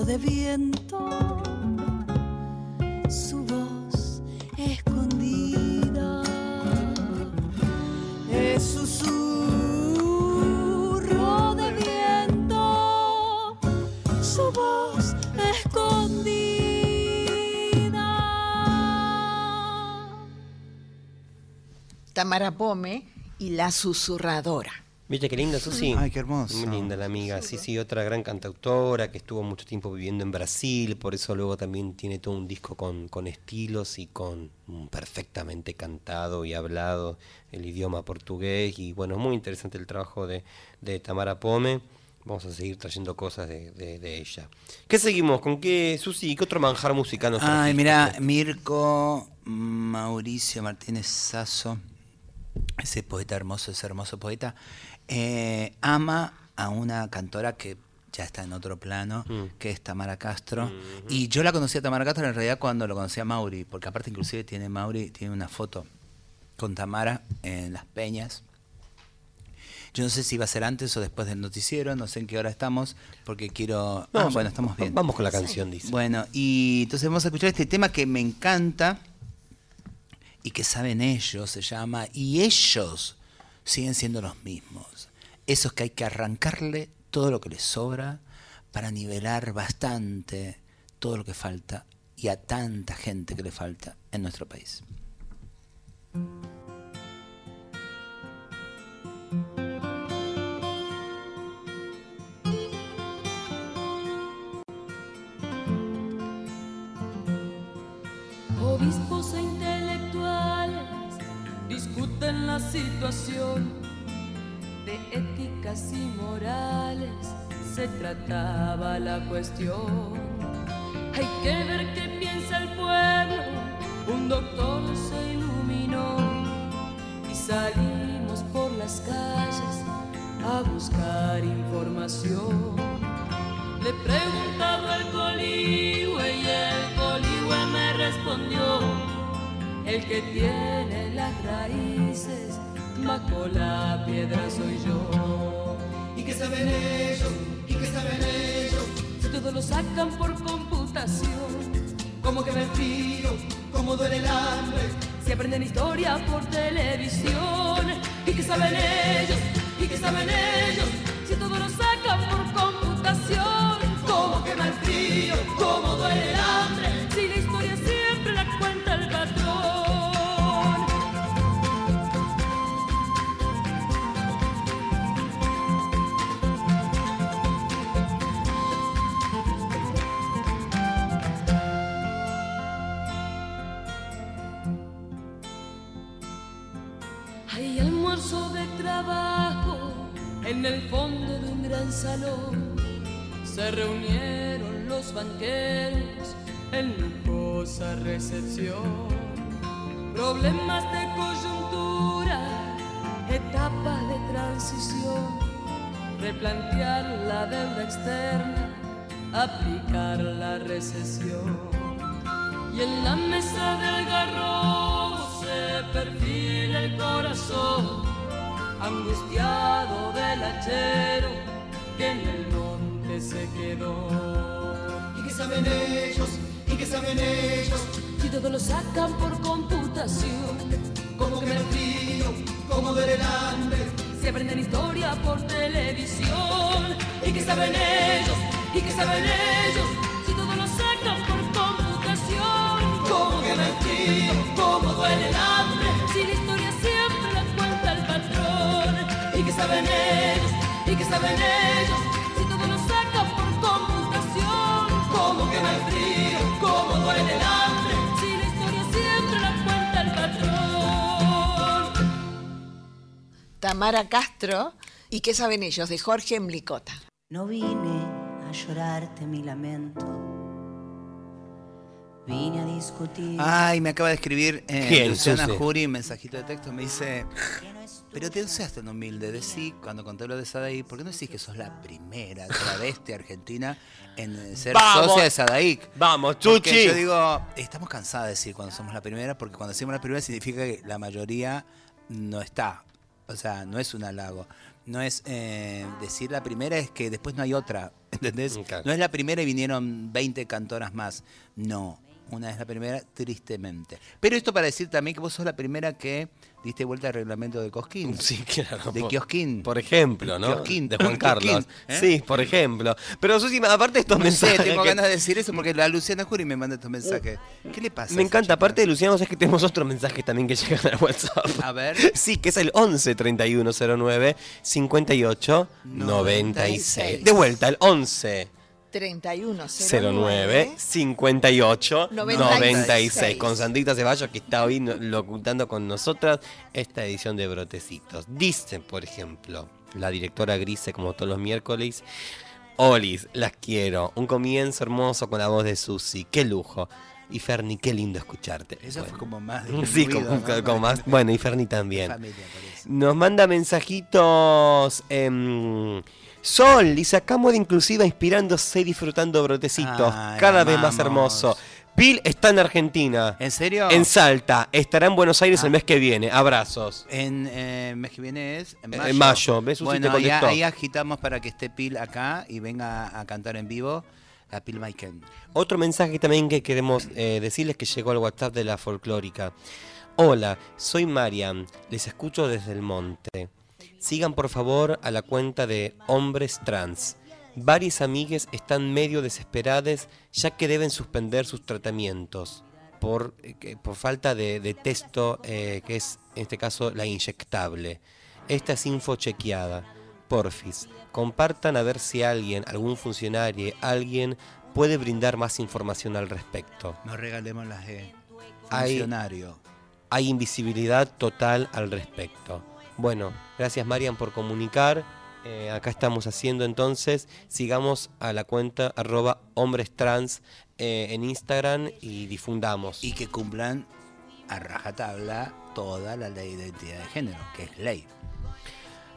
de viento, su voz escondida. Es susurro de viento, su voz escondida. Tamara Pome y La Susurradora. ¿Viste qué linda, Susi? Ay, qué hermoso. Muy linda la amiga. Sí, sí, otra gran cantautora que estuvo mucho tiempo viviendo en Brasil, por eso luego también tiene todo un disco con, con estilos y con perfectamente cantado y hablado el idioma portugués. Y bueno, es muy interesante el trabajo de, de Tamara Pome. Vamos a seguir trayendo cosas de, de- de ella. ¿Qué seguimos? ¿Con qué, Susi? ¿Qué otro manjar musical nos Ay, mira, Mirko Mauricio Martínez Sasso, ese poeta hermoso, ese hermoso poeta, eh, ama a una cantora que ya está en otro plano, que es Tamara Castro. Y yo la conocí a Tamara Castro en realidad cuando lo conocí a Mauri, porque aparte inclusive tiene Mauri, tiene una foto con Tamara en Las Peñas. Yo no sé si va a ser antes o después del noticiero, no sé en qué hora estamos, porque quiero... No, ah, bueno, estamos bien. Vamos con la canción, dice. Bueno, y entonces vamos a escuchar este tema que me encanta y que saben ellos, se llama, y ellos siguen siendo los mismos. Esos que hay que arrancarle todo lo que les sobra para nivelar bastante todo lo que falta y a tanta gente que le falta en nuestro país. Obispos e intelectuales discuten la situación de éticas y morales. Se trataba la cuestión. Hay que ver qué piensa el pueblo. Un doctor se iluminó y salimos por las calles a buscar información. Le he preguntado al coligüe y el coligüe me respondió, el que tiene las raíces bajo la piedra soy yo. ¿Y qué saben ellos? ¿Y qué saben ellos? Si todo lo sacan por computación, ¿Cómo que me frío? ¿Cómo duele el hambre? si aprenden historia por televisión, ¿y qué saben ellos? ¿Y qué saben ellos? Si todo lo sacan por computación, ¿Cómo que me frío? ¿Cómo duele el hambre? Trabajo en el fondo de un gran salón. Se reunieron los banqueros en lujosa recepción. Problemas de coyuntura, etapas de transición, replantear la deuda externa, aplicar la recesión. Y en la mesa del garrobo se perfila el corazón, angustiado del hachero que en el monte se quedó. ¿Y qué saben ellos? ¿Y qué saben ellos? Si todo lo sacan por computación, ¿Cómo que me frío? ¿Cómo duele el hambre? si aprenden historia por televisión, ¿y qué saben ellos? ¿Y qué saben ellos? Saben ellos? si todo lo sacan por computación, ¿Cómo que me frío? ¿Cómo duele el hambre? si la historia siempre la cuenta el patrón. Tamara Castro y ¿Qué saben ellos? de Jorge Mlicota. No vine a llorarte mi lamento. Vine a discutir. Ay, me acaba de escribir eh, ¿Quién, Luciana? Jury un mensajito de texto. Me dice, pero te seas tan humilde. Decí, cuando conté lo de Sadaí, ¿por qué no decís que sos la primera travesti argentina en ser ¡Vamos! socia de Sadaik? Vamos, Porque Chuchi. yo digo, estamos cansados de decir cuando somos la primera, porque cuando decimos la primera significa que la mayoría no está. O sea, no es un halago. No es eh, decir la primera, es que después no hay otra. ¿Entendés? Claro. No es la primera y vinieron 20 cantoras más. No. Una es la primera, tristemente. Pero esto para decir también que vos sos la primera que diste vuelta al reglamento de Cosquín. Sí, claro. De por- Kiosquín. Por ejemplo, ¿no? Kiosquín. De Juan Carlos. ¿eh? Sí, por ejemplo. Pero Susi, aparte de estos No sé, mensajes. tengo que- ganas de decir eso porque la Luciana Jury me manda estos mensajes. ¿Qué le pasa? Me encanta, chica? aparte de Luciano, es que tenemos otros mensajes también que llegan al WhatsApp. A ver. Sí, que es el 11 3109 58 96. De vuelta, el 11 09 58 96. Con Sandrita Ceballos que está hoy locutando con nosotras esta edición de Brotecitos. Dice, por ejemplo, la directora Grise, como todos los miércoles. Olis, las quiero. Un comienzo hermoso con la voz de Susi. Qué lujo. Y Ferni, qué lindo escucharte. Eso Bueno. fue como más. Sí, diluido, como, ¿no? como más. Bueno, y Ferni también. Familia. Nos manda mensajitos. em, Sol, dice acá moda inclusiva inspirándose y disfrutando brotecitos. Ay, cada vez más hermoso. Bill está en Argentina. ¿En serio? En Salta. Estará en Buenos Aires Ah. el mes que viene. Abrazos. En eh, mes que viene es en En mayo. mayo, ¿ves? Bueno, ahí, agitamos para que esté Pil acá y venga a cantar en vivo la Pil Maiken. Otro mensaje también que queremos eh, decirles que llegó al WhatsApp de la folclórica. Hola, soy Mariam, les escucho desde el monte. Sigan por favor a la cuenta de Hombres Trans. Varias amigues están medio desesperadas ya que deben suspender sus tratamientos por, eh, por falta de, de texto, eh, que es en este caso la inyectable. Esta es info chequeada. Porfis, compartan a ver si alguien, algún funcionario, alguien puede brindar más información al respecto. No regalemos las E. Hay- Funcionario. Hay invisibilidad total al respecto. Bueno, gracias Marian por comunicar. Eh, acá estamos haciendo entonces, sigamos a la cuenta arroba hombres trans eh, en Instagram y difundamos. Y que cumplan a rajatabla toda la ley de identidad de género, que es ley.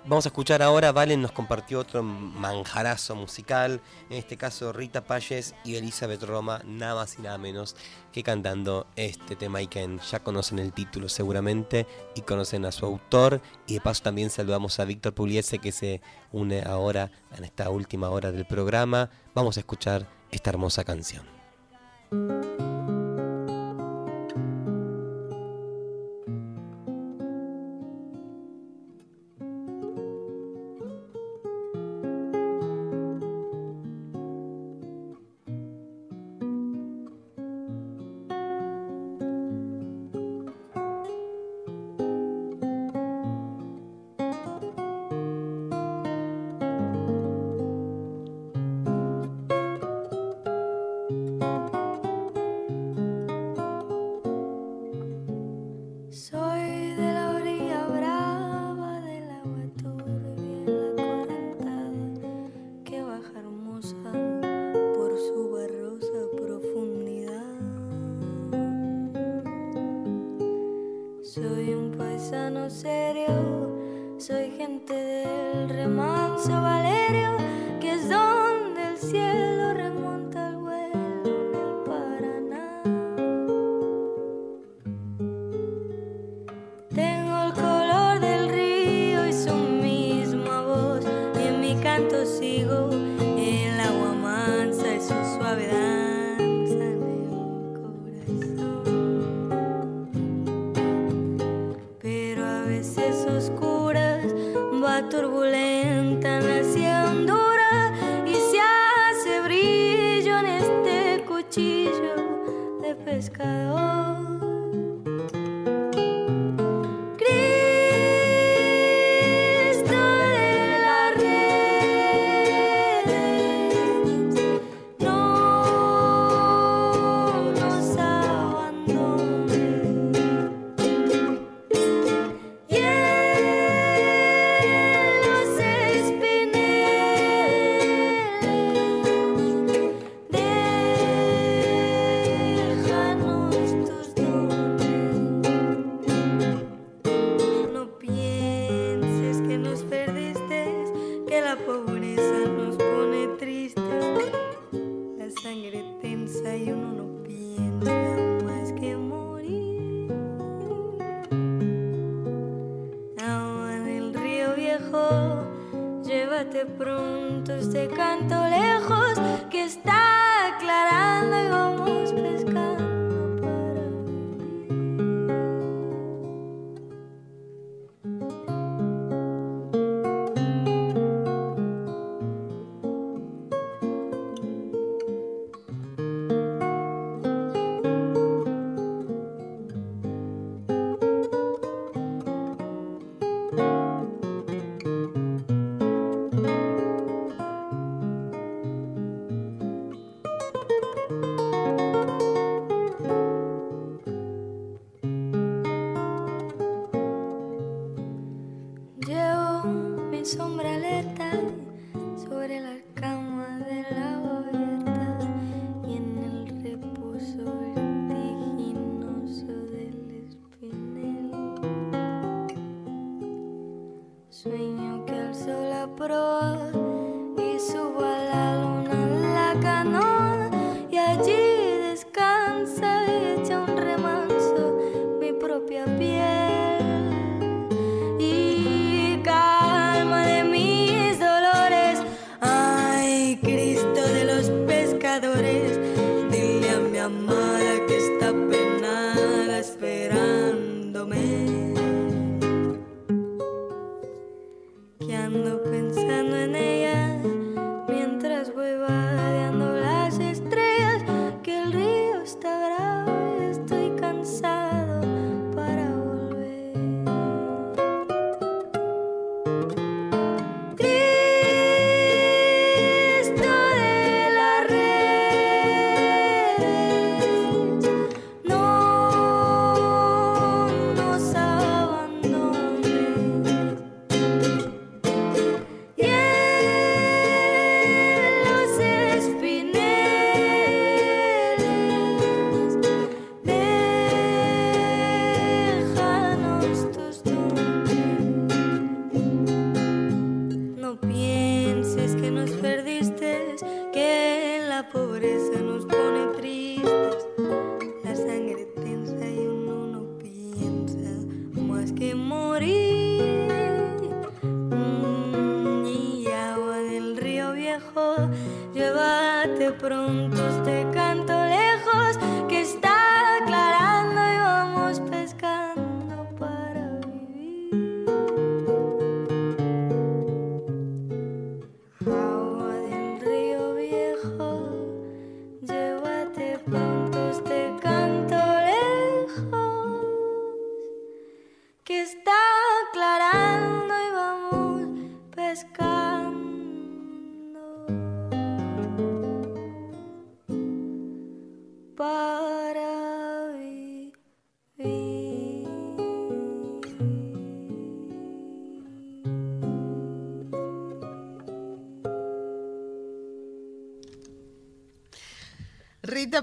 Vamos a escuchar ahora, Valen nos compartió otro manjarazo musical, en este caso Rita Payes y Elizabeth Roma, nada más y nada menos que cantando este tema y que ya conocen el título seguramente y conocen a su autor y de paso también saludamos a Víctor Pugliese que se une ahora en esta última hora del programa. Vamos a escuchar esta hermosa canción.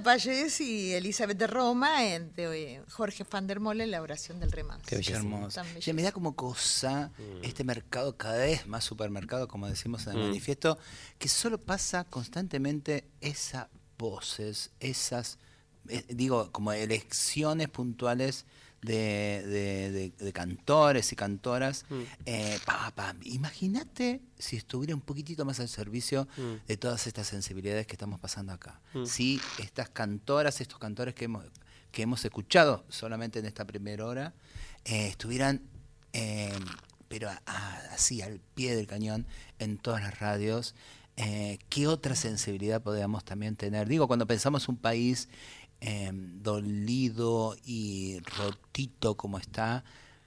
Payés y Elizabeth de Roma, eh, de Jorge van der Molen, la oración del remanso. Qué belleza. hermoso. Ya me da como cosa este mercado cada vez más supermercado, como decimos en el Mm. manifiesto, que solo pasa constantemente esas voces, esas, eh, digo, como elecciones puntuales de, de- de- de cantores y cantoras. Mm. Eh, Imagínate si estuviera un poquitito más al servicio Mm. de todas estas sensibilidades que estamos pasando acá. Mm. Si estas cantoras, estos cantores que hemos, que hemos escuchado solamente en esta primera hora, eh, estuvieran, pero a- a- así al pie del cañón en todas las radios, eh, ¿qué otra sensibilidad podríamos también tener? Digo, cuando pensamos un país eh, dolido y rotito como está,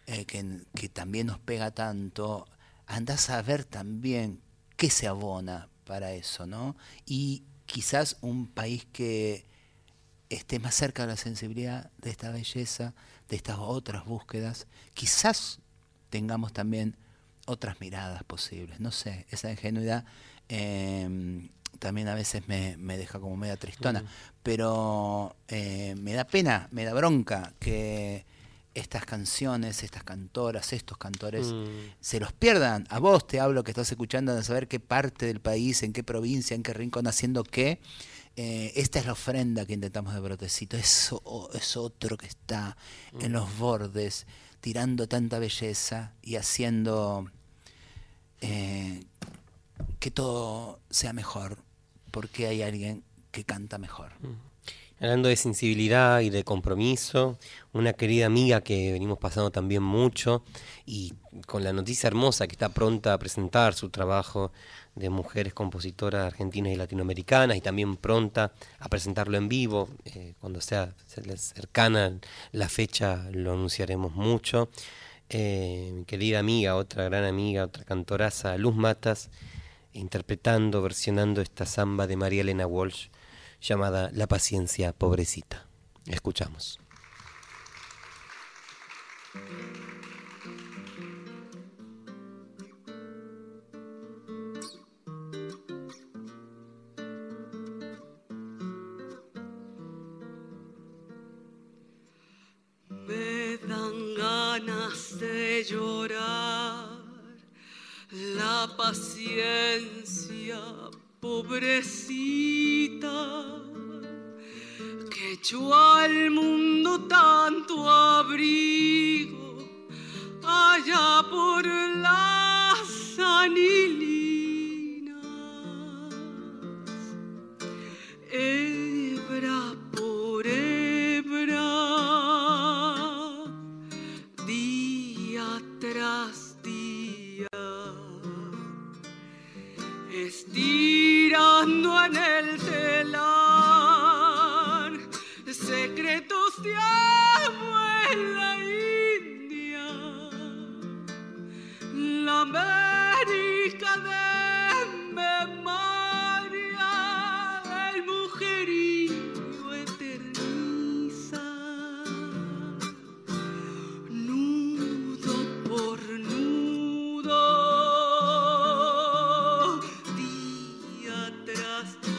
eh, que, que también nos pega tanto, andás a ver también qué se abona para eso, ¿no? Y quizás un país que esté más cerca de la sensibilidad de esta belleza, de estas otras búsquedas, quizás tengamos también otras miradas posibles. No sé, esa ingenuidad eh, también a veces me, me deja como media tristona, pero eh, me da pena, me da bronca que estas canciones, estas cantoras, estos cantores, Mm. se los pierdan. A vos te hablo que estás escuchando de saber qué parte del país, en qué provincia, en qué rincón, haciendo qué. Eh, esta es la ofrenda que intentamos de Brotecito. Es, o- es otro que está en los bordes, tirando tanta belleza y haciendo eh, que todo sea mejor, porque hay alguien que canta mejor. Hablando de sensibilidad y de compromiso, una querida amiga que venimos pasando también mucho y con la noticia hermosa que está pronta a presentar su trabajo de mujeres compositoras argentinas y latinoamericanas y también pronta a presentarlo en vivo, eh, cuando sea cercana la fecha lo anunciaremos mucho. Eh, mi querida amiga, otra gran amiga, otra cantoraza, Luz Matas, interpretando, versionando esta samba de María Elena Walsh llamada La paciencia pobrecita. Escuchamos. Me dan ganas de llorar la paciencia pobrecita que echó al mundo tanto abrigo allá por las anilinas. Hebra en el telar. Secretos de agua en la India. La tras día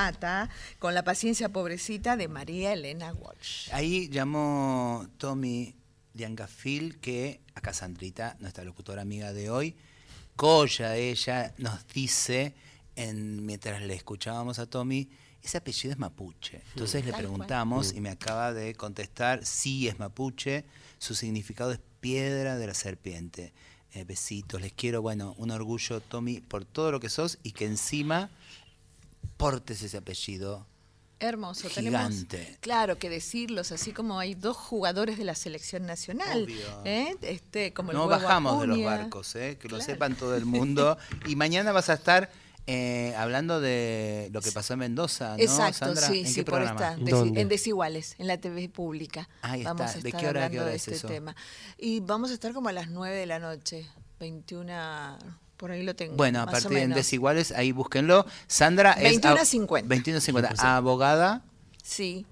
Mata, con la paciencia pobrecita de María Elena Walsh. Ahí llamó Tommy Diangafil, que acá Sandrita, nuestra locutora amiga de hoy, Coya, ella nos dice, en, mientras le escuchábamos a Tommy, ese apellido es mapuche. Entonces le Tal cual. preguntamos y me acaba de contestar, sí es mapuche, su significado es piedra de la serpiente. Eh, besitos, les quiero, bueno, un orgullo, Tommy, por todo lo que sos y que encima portes ese apellido. Hermoso, Gigante. tenemos claro que decirlos, así como hay dos jugadores de la selección nacional, Obvio. ¿eh? este, como el no bajamos de los barcos, ¿eh? que lo sepan todo el mundo. y mañana vas a estar eh, hablando de lo que pasó en Mendoza, ¿no, Exacto, Sandra? sí, ¿En sí, qué por esta, en Desiguales, en la TV pública. Ahí vamos está. a ¿De estar qué hora a qué hablando de es este eso? tema. Y vamos a estar como a las 9 de la noche, 21, por ahí lo tengo. Bueno, a partir de. Desiguales, ahí búsquenlo. Sandra es... 21.50. 21.50. Abogada. Sí,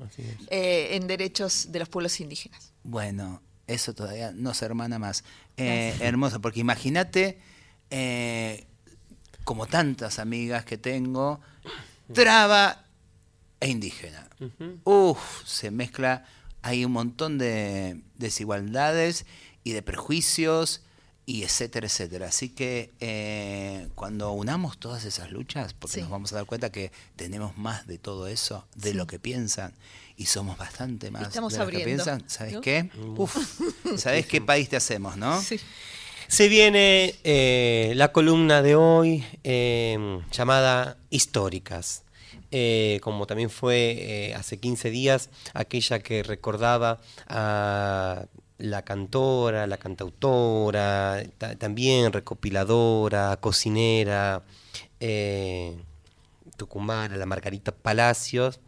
eh, en derechos de los pueblos indígenas. Bueno, eso todavía no se hermana más. Eh, hermoso, porque imagínate, eh, como tantas amigas que tengo, traba e indígena. Uf, se mezcla, hay un montón de desigualdades y de prejuicios y etcétera, etcétera. Así que eh, cuando unamos todas esas luchas, porque Sí. nos vamos a dar cuenta que tenemos más de todo eso, de lo que piensan, y somos bastante más Estamos de lo que abriendo, piensan, ¿sabes ¿no? qué? Uf, ¿sabes qué país te hacemos, no? Sí. Se viene eh, la columna de hoy eh, llamada Históricas. Eh, como también fue eh, hace 15 días, aquella que recordaba a la cantora, la cantautora, ta- también recopiladora, cocinera, eh, tucumana, la Margarita Palacios,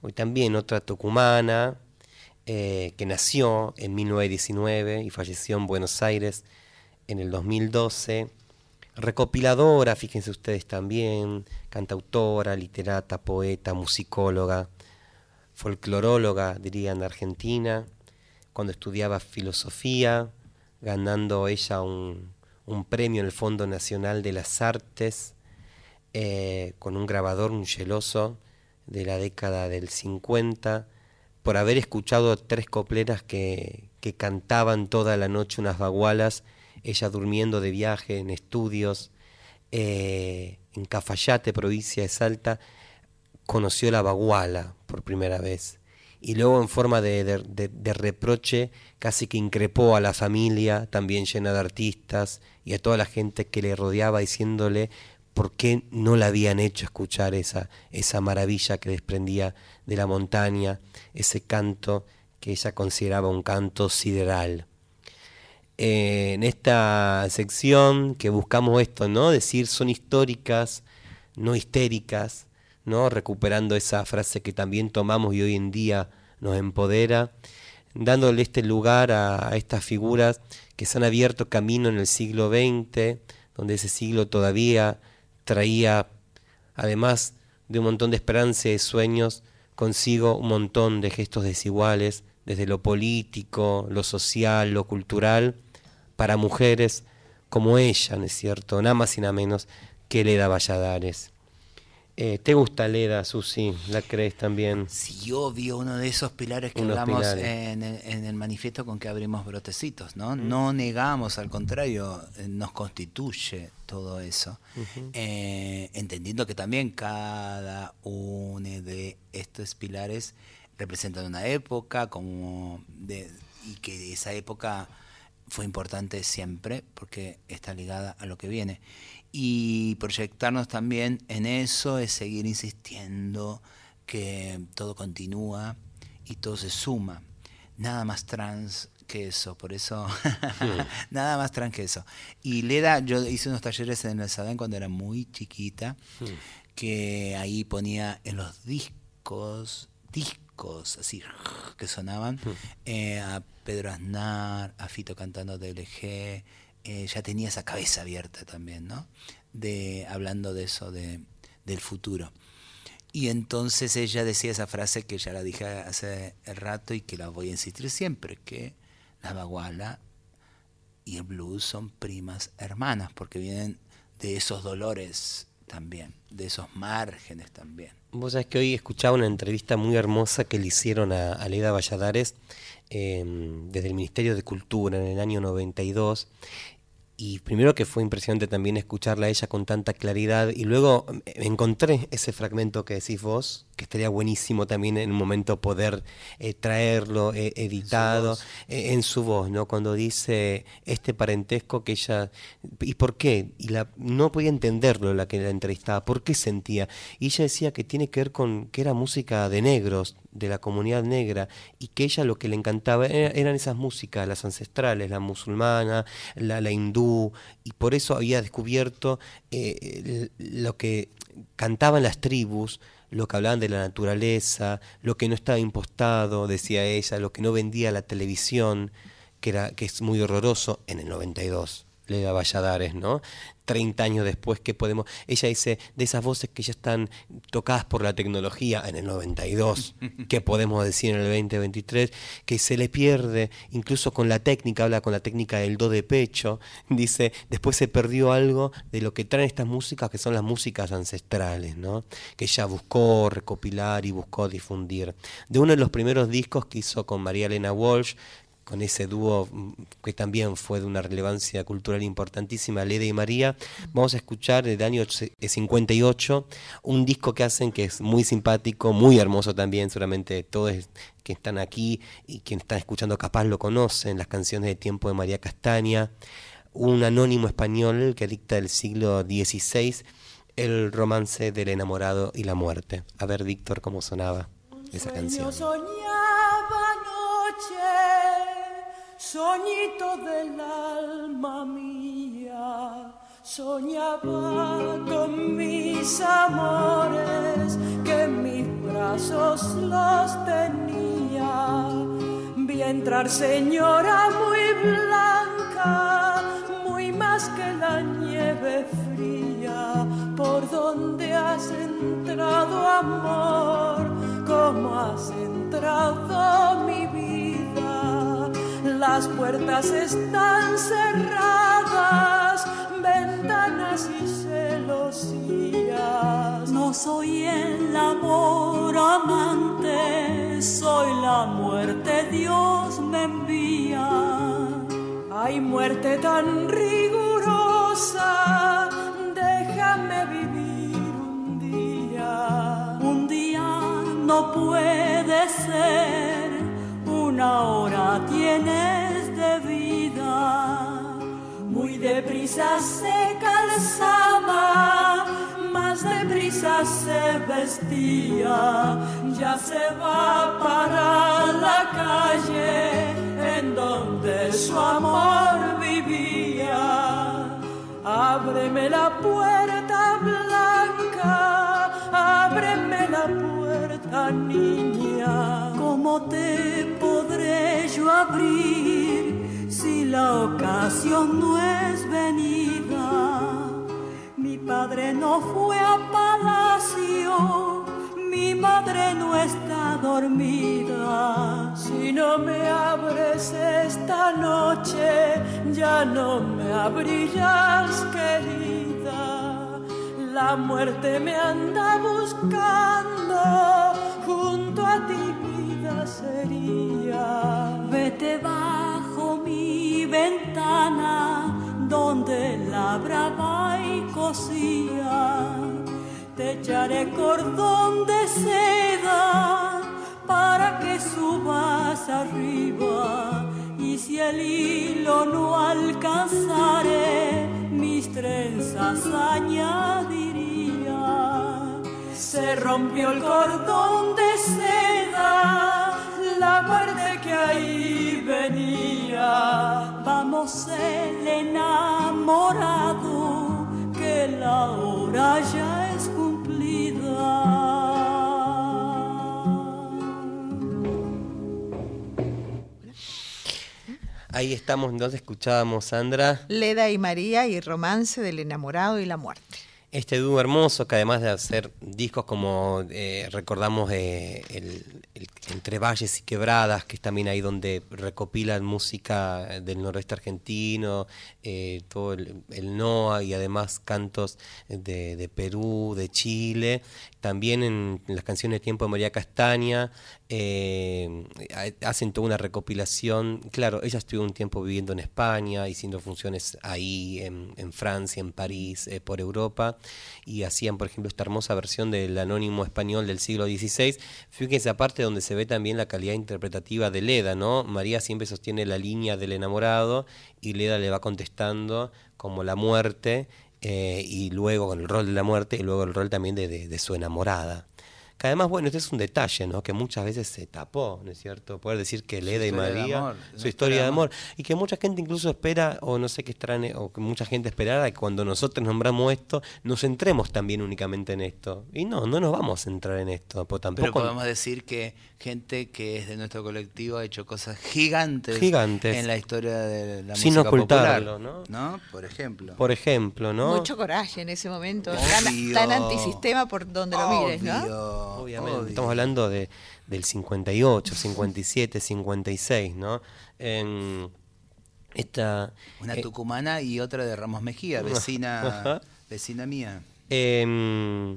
hoy también otra tucumana, eh, que nació en 1919 y falleció en Buenos Aires en el 2012. Recopiladora, fíjense ustedes también, cantautora, literata, poeta, musicóloga, folcloróloga, diría en Argentina, cuando estudiaba filosofía, ganando ella un, un premio en el Fondo Nacional de las Artes, eh, con un grabador, un geloso, de la década del 50, por haber escuchado tres copleras que, que cantaban toda la noche unas bagualas, ella durmiendo de viaje en estudios, eh, en Cafayate, provincia de Salta, conoció la baguala por primera vez. Y luego en forma de, de- reproche casi que increpó a la familia, también llena de artistas, y a toda la gente que le rodeaba diciéndole por qué no la habían hecho escuchar esa, esa maravilla que desprendía de la montaña, ese canto que ella consideraba un canto sideral. Eh, en esta sección que buscamos esto, ¿no? Decir son históricas, no histéricas, Recuperando esa frase que también tomamos y hoy en día nos empodera, dándole este lugar a, a estas figuras que se han abierto camino en el siglo XX, donde ese siglo todavía traía, además de un montón de esperanza y de sueños, consigo un montón de gestos desiguales, desde lo político, lo social, lo cultural, para mujeres como ella, ¿no es cierto? Nada más y nada menos que Leda Valladares. Eh, ¿Te gusta Leda, Susi? ¿La crees también? Sí, obvio, uno de esos pilares que Unos hablamos. En, el, en el manifiesto con que abrimos brotecitos, ¿no? No negamos, al contrario, eh, nos constituye todo eso. Eh, entendiendo que también cada uno de estos pilares representan una época como de, y que esa época fue importante siempre porque está ligada a lo que viene. Y proyectarnos también en eso es seguir insistiendo que todo continúa y todo se suma. Nada más trans que eso, por eso, nada más trans que eso. Y Leda, yo hice unos talleres en el Sadán cuando era muy chiquita, que ahí ponía en los discos, discos así que sonaban, eh, a Pedro Aznar, a Fito cantando DLG, eh, ya tenía esa cabeza abierta también, ¿no? De, hablando de eso, de, del futuro. Y entonces ella decía esa frase que ya la dije hace rato y que la voy a insistir siempre, que la baguala y el blues son primas hermanas, porque vienen de esos dolores también, de esos márgenes también. Vos sabés que hoy escuchaba una entrevista muy hermosa que le hicieron a, a Leda Valladares eh, desde el Ministerio de Cultura en el año 92. Y primero que fue impresionante también escucharla a ella con tanta claridad. Y luego eh, encontré ese fragmento que decís vos, que estaría buenísimo también en un momento poder eh, traerlo eh, editado eh, en su voz, ¿no? Cuando dice este parentesco que ella... ¿Y por qué? Y la, no podía entenderlo la que la entrevistaba. ¿Por qué sentía? Y ella decía que tiene que ver con que era música de negros, de la comunidad negra, y que ella lo que le encantaba era- eran esas músicas, las ancestrales, la musulmana, la, la hindú, y por eso había descubierto eh, lo que cantaban las tribus, lo que hablaban de la naturaleza, lo que no estaba impostado, decía ella, lo que no vendía la televisión, que, era, que es muy horroroso, en el 92. Leda Valladares, ¿no? 30 años después, ¿qué podemos...? Ella dice, de esas voces que ya están tocadas por la tecnología en el 92, ¿qué podemos decir en el 2023? Que se le pierde, incluso con la técnica, habla con la técnica del do de pecho, dice, después se perdió algo de lo que traen estas músicas, que son las músicas ancestrales, ¿no? Que ella buscó recopilar y buscó difundir. De uno de los primeros discos que hizo con María Elena Walsh, con ese dúo mm, que también fue de una relevancia cultural importantísima, Leda y María, vamos a escuchar del año se- eh, 58 un disco que hacen que es muy simpático, muy hermoso también, seguramente todos que están aquí y quienes están escuchando capaz lo conocen, las canciones de tiempo de María Castaña, un anónimo español que dicta el siglo XVI el romance del enamorado y la muerte. A ver, Víctor, cómo sonaba esa canción. soñaba noche, soñito del alma mía, soñaba con mis amores, que en mis brazos los tenía. Vi entrar señora muy blanca, muy más que la nieve fría, por donde has entrado amor, como has entrado mi vida. Las puertas están cerradas, ventanas y celosías. No soy el amor amante, soy la muerte, Dios me envía. Hay muerte tan rigurosa, déjame vivir un día. Un día no puede ser, una hora tienes de vida. Muy deprisa se calzaba, más deprisa se vestía. Ya se va para la calle en donde su amor vivía. Ábreme la puerta blanca, ábreme la puerta niña. ¿Cómo te podré yo abrir si la ocasión no es venida? Mi padre no fue a palacio, mi madre no está dormida. Si no me abres esta noche, ya no me abrirás, querida. La muerte me anda buscando, junto a ti Vete bajo mi ventana, donde labraba y cosía. Te echaré cordón de seda para que subas arriba. Y si el hilo no alcanzare, mis trenzas añadiría. Se rompió el cordón de seda, la muerte que ahí venía. Vamos el enamorado, que la hora ya es cumplida. Ahí estamos, entonces escuchábamos, Sandra. Leda y María y Romance del enamorado y la muerte. Este dúo hermoso que además de hacer discos como eh, recordamos eh, el, Entre Valles y Quebradas, que es también ahí donde recopilan música del noroeste argentino, eh, todo el, NOA y además cantos de, de Perú, de Chile, también en, las canciones de Tiempo de María Castaña, eh, ha- hacen toda una recopilación. Claro, ella estuvo un tiempo viviendo en España, haciendo funciones ahí, en, en Francia, en París, eh, por Europa, y hacían, por ejemplo, esta hermosa versión del anónimo español del siglo XVI. Fíjense, aparte donde se ve también la calidad interpretativa de Leda, ¿no? María siempre sostiene la línea del enamorado y Leda le va contestando como la muerte, eh, y luego con el rol de la muerte, y luego el rol también de, de- de su enamorada. Que además, bueno, este es un detalle, ¿no? Que muchas veces se tapó, ¿no es cierto? Poder decir que Leda y María, amor, su historia de amor, y que mucha gente incluso espera, o no sé qué extrañe, o que mucha gente esperara que cuando nosotros nombramos esto, nos centremos también únicamente en esto. Y no, no nos vamos a centrar en esto, pues tampoco... Pero podemos decir que gente que es de nuestro colectivo ha hecho cosas gigantes, Gigantes. en la historia de la Sin música ocultarlo, popular, ¿no? Por ejemplo. Por ejemplo, ¿no? Mucho coraje en ese momento. Tan, tan antisistema por donde lo mires, ¿no? Obviamente, obvio. estamos hablando de, del 58, 57, 56, ¿no? En esta... Una eh, tucumana y otra de Ramos Mejía, vecina, vecina mía. Em,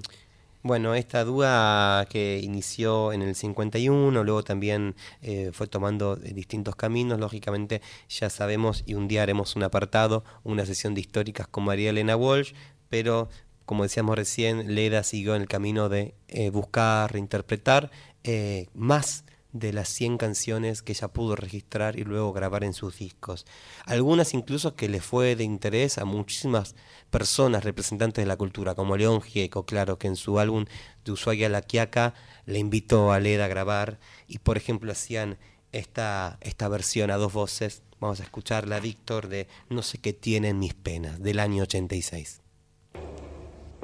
bueno, esta duda que inició en el 51, luego también eh, fue tomando eh, distintos caminos, lógicamente ya sabemos y un día haremos un apartado, una sesión de históricas con María Elena Walsh, pero como decíamos recién, Leda siguió en el camino de eh, buscar, reinterpretar eh, más de las 100 canciones que ella pudo registrar y luego grabar en sus discos. Algunas incluso que le fue de interés a muchísimas personas representantes de la cultura, como León Gieco, claro, que en su álbum de Ushuaia La Quiaca le invitó a Leda a grabar y por ejemplo hacían esta, esta versión a dos voces. Vamos a escucharla, Víctor, de No sé qué tienen mis penas, del año 86.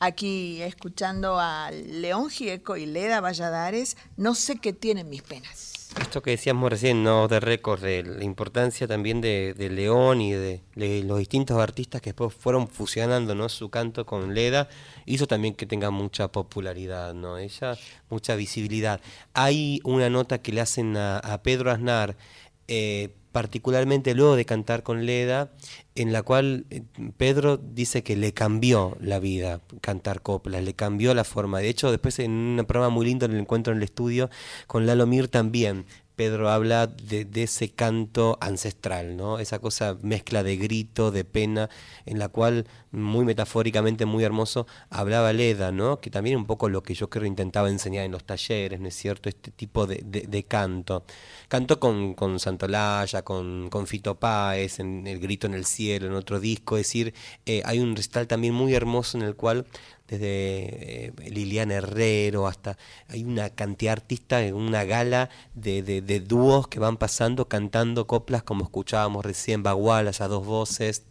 Aquí escuchando a León Gieco y Leda Valladares, no sé qué tienen mis penas. Esto que decíamos recién, ¿no? De récord, de la importancia también de, León y de, los distintos artistas que después fueron fusionando, ¿no? Su canto con Leda, hizo también que tenga mucha popularidad, ¿no? Ella, mucha visibilidad. Hay una nota que le hacen a, a Pedro Aznar, eh, particularmente luego de cantar con Leda, en la cual eh, Pedro dice que le cambió la vida cantar coplas, le cambió la forma. De hecho, después en un programa muy lindo en el encuentro en el estudio con Lalo Mir también Pedro habla de, ese canto ancestral, ¿no? Esa cosa mezcla de grito, de pena, en la cual muy metafóricamente, muy hermoso, hablaba Leda, ¿no? Que también un poco lo que yo creo intentaba enseñar en los talleres, ¿no es cierto? Este tipo de, de- de canto. Canto con, con Santolaya, con, con Fito Páez, en El Grito en el Cielo, en otro disco. Es decir, eh, hay un recital también muy hermoso en el cual desde eh, Liliana Herrero hasta hay una cantidad de artistas en una gala de, de- de dúos que van pasando cantando coplas como escuchábamos recién, Bagualas a dos voces.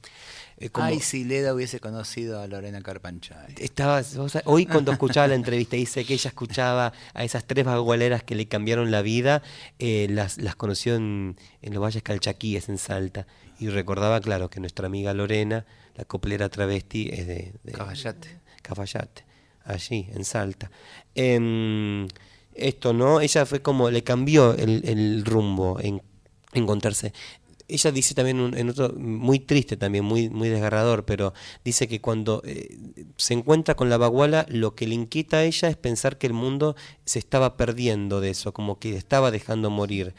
eh, como- Ay, si Leda hubiese conocido a Lorena Carpanchay. estaba, vos sabés, hoy cuando escuchaba la entrevista dice que ella escuchaba a esas tres bagualeras que le cambiaron la vida, eh, las, las conoció en, en los Valles Calchaquíes, en Salta, y recordaba, claro, que nuestra amiga Lorena, la coplera travesti, es de, de Cafayate. Cafayate, allí, en Salta. Em, esto, ¿no? Ella fue como, le cambió el, rumbo en encontrarse. Ella dice también en otro, muy triste también, muy, muy desgarrador, pero dice que cuando eh, se encuentra con la baguala, lo que le inquieta a ella es pensar que el mundo se estaba perdiendo de eso, como que estaba dejando morir.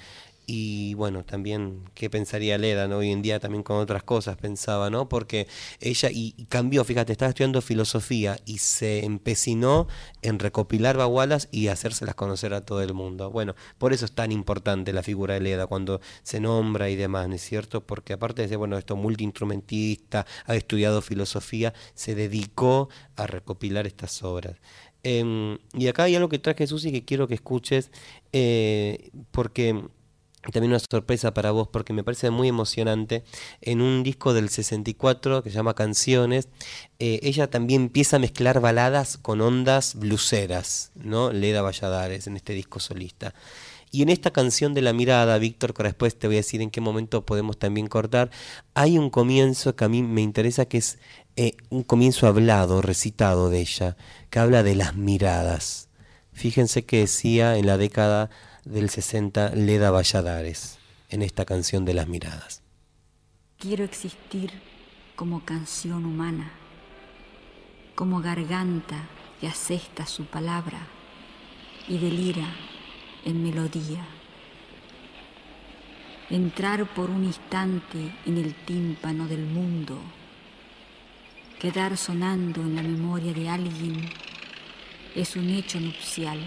Y bueno, también, ¿qué pensaría Leda? ¿no? Hoy en día también con otras cosas pensaba, ¿no? Porque ella, y, y cambió, fíjate, estaba estudiando filosofía y se empecinó en recopilar bagualas y hacérselas conocer a todo el mundo. Bueno, por eso es tan importante la figura de Leda cuando se nombra y demás, ¿no es cierto? Porque aparte de bueno, esto multiinstrumentista, ha estudiado filosofía, se dedicó a recopilar estas obras. Em, y acá hay algo que traje, Susi, que quiero que escuches, eh, porque y también una sorpresa para vos porque me parece muy emocionante. En un disco del 64 que se llama Canciones, eh, ella también empieza a mezclar baladas con ondas bluseras, ¿no? Leda Valladares en este disco solista. Y en esta canción de la mirada, Víctor, que después te voy a decir en qué momento podemos también cortar, hay un comienzo que a mí me interesa que es eh, un comienzo hablado, recitado de ella, que habla de las miradas. Fíjense que decía en la década del 60 Leda Valladares, en esta canción de las miradas. Quiero existir como canción humana, como garganta que asesta su palabra y delira en melodía. Entrar por un instante en el tímpano del mundo, quedar sonando en la memoria de alguien, es un hecho nupcial.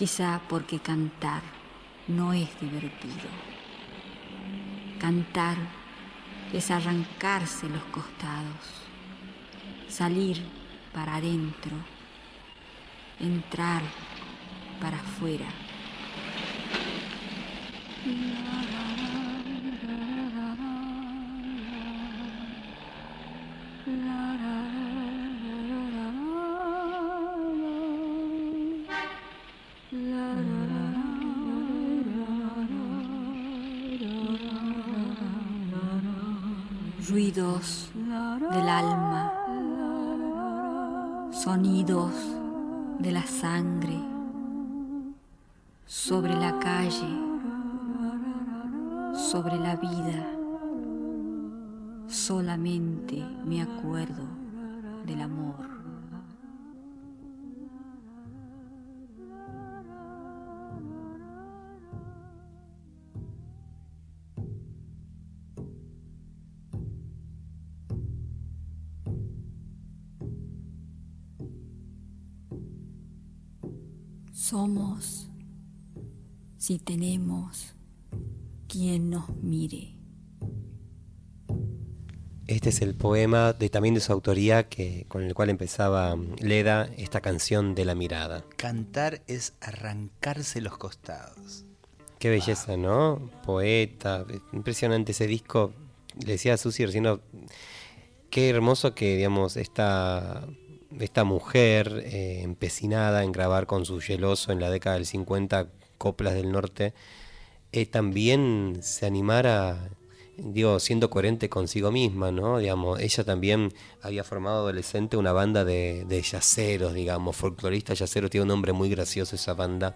Quizá porque cantar no es divertido. Cantar es arrancarse los costados, salir para adentro, entrar para afuera. Somos si tenemos quien nos mire. Este es el poema de también de su autoría que, con el cual empezaba mm, Leda esta canción de la mirada. Cantar es arrancarse los costados. Qué belleza, ¿no? Poeta, impresionante ese disco. Le decía a Susi recién, qué hermoso que, digamos, esta, esta mujer eh, empecinada en grabar con su geloso en la década del 50 coplas del norte, también se animara, digo, siendo coherente consigo misma, ¿no? Digamos, ella también había formado adolescente una banda de, de yaceros, digamos, folcloristas yaceros, tiene un nombre muy gracioso esa banda,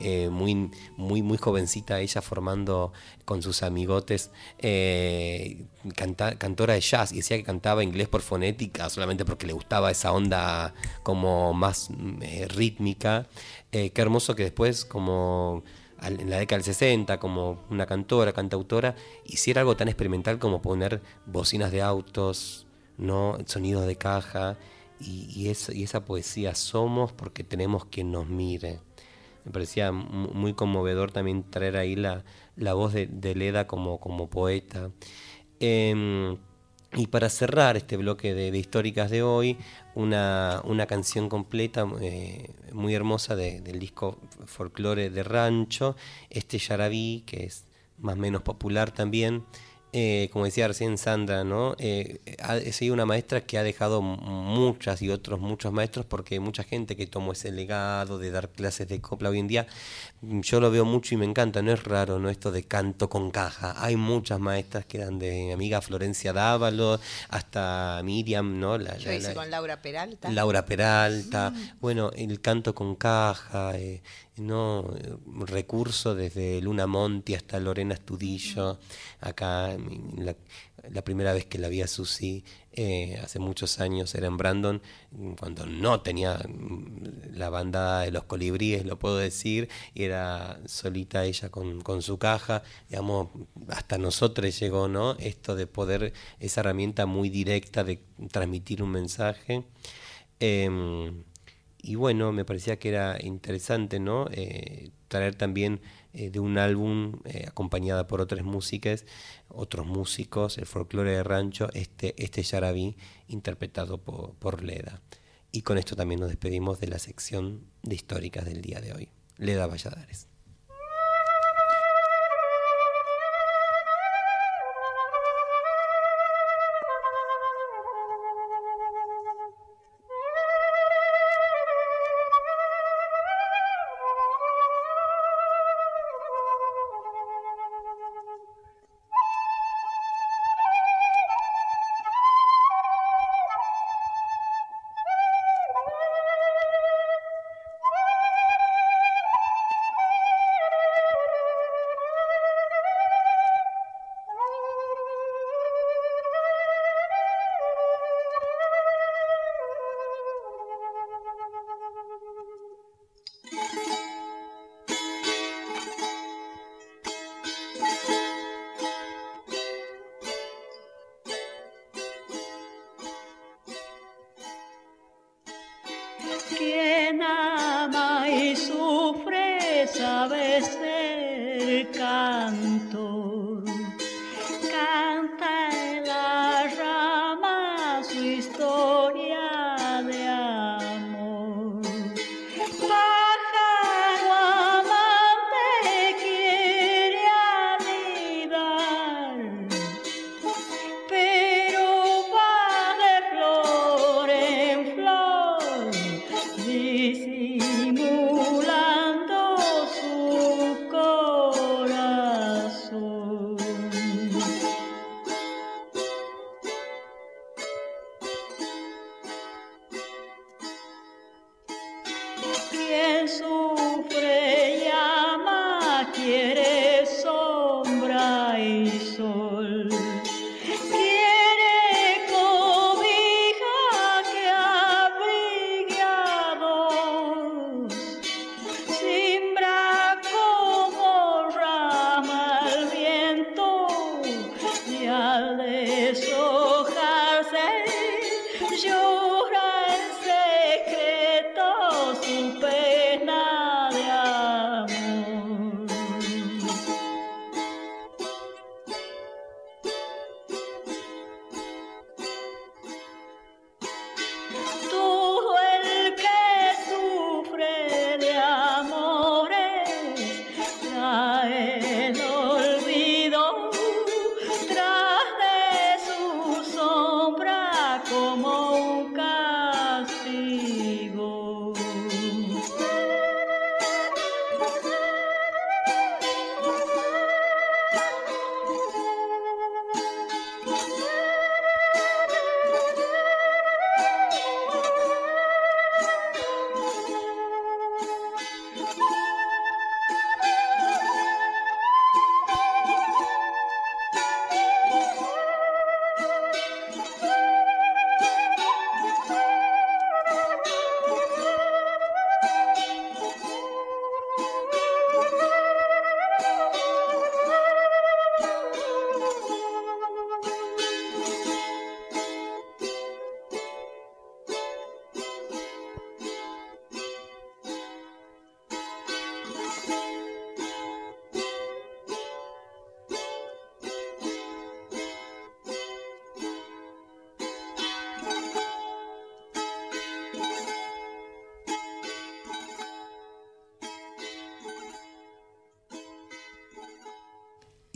eh, muy, muy, muy jovencita ella formando con sus amigotes, eh, cantora de jazz, y decía que cantaba inglés por fonética, solamente porque le gustaba esa onda como más mm, eh, rítmica. Eh, qué hermoso que después, como en la década del 60 como una cantora, cantautora, hiciera algo tan experimental como poner bocinas de autos, ¿no? sonidos de caja y, esa poesía somos porque tenemos quien nos mire. Me parecía mu- muy conmovedor también traer ahí la, la voz de, Leda como, como poeta. Em, y para cerrar este bloque de, históricas de hoy, una, una canción completa eh, muy hermosa de- del disco Folklore de Rancho, este Yarabí, que es más o menos popular también. Eh, como decía recién Sandra, ¿no? Eh, ha sido una maestra que ha dejado muchas y otros muchos maestros porque mucha gente que tomó ese legado de dar clases de copla hoy en día. mm, Yo lo veo mucho y me encanta, no es raro, ¿no? Esto de canto con caja. Hay muchas maestras que dan de mi amiga Florencia Dávalo hasta Miriam, ¿no? La- Yo la- hice la- con Laura Peralta. Laura Peralta, bueno, el canto con caja, eh, no Eh, recurso desde Luna Monti hasta Lorena Estudillo, acá la, la primera vez que la vi a Susi eh, hace muchos años era en Brandon, cuando no tenía mm, la banda de los colibríes, lo puedo decir, y era solita ella con, con su caja, digamos, hasta nosotros llegó, ¿no? Esto de poder, esa herramienta muy directa de transmitir un mensaje. Em, y bueno, me parecía que era interesante, ¿no? Eh, traer también eh, de un álbum eh, acompañada por otras músicas, otros músicos, el folclore de rancho, este, este Yarabí interpretado por, por Leda. Y con esto también nos despedimos de la sección de históricas del día de hoy. Leda Valladares.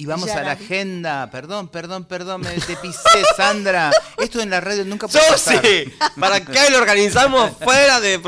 Y vamos a la agenda. Perdón, perdón, perdón, me te pisé, Sandra. Esto en la radio nunca puede pasar. ¿Para qué lo organizamos fuera de.?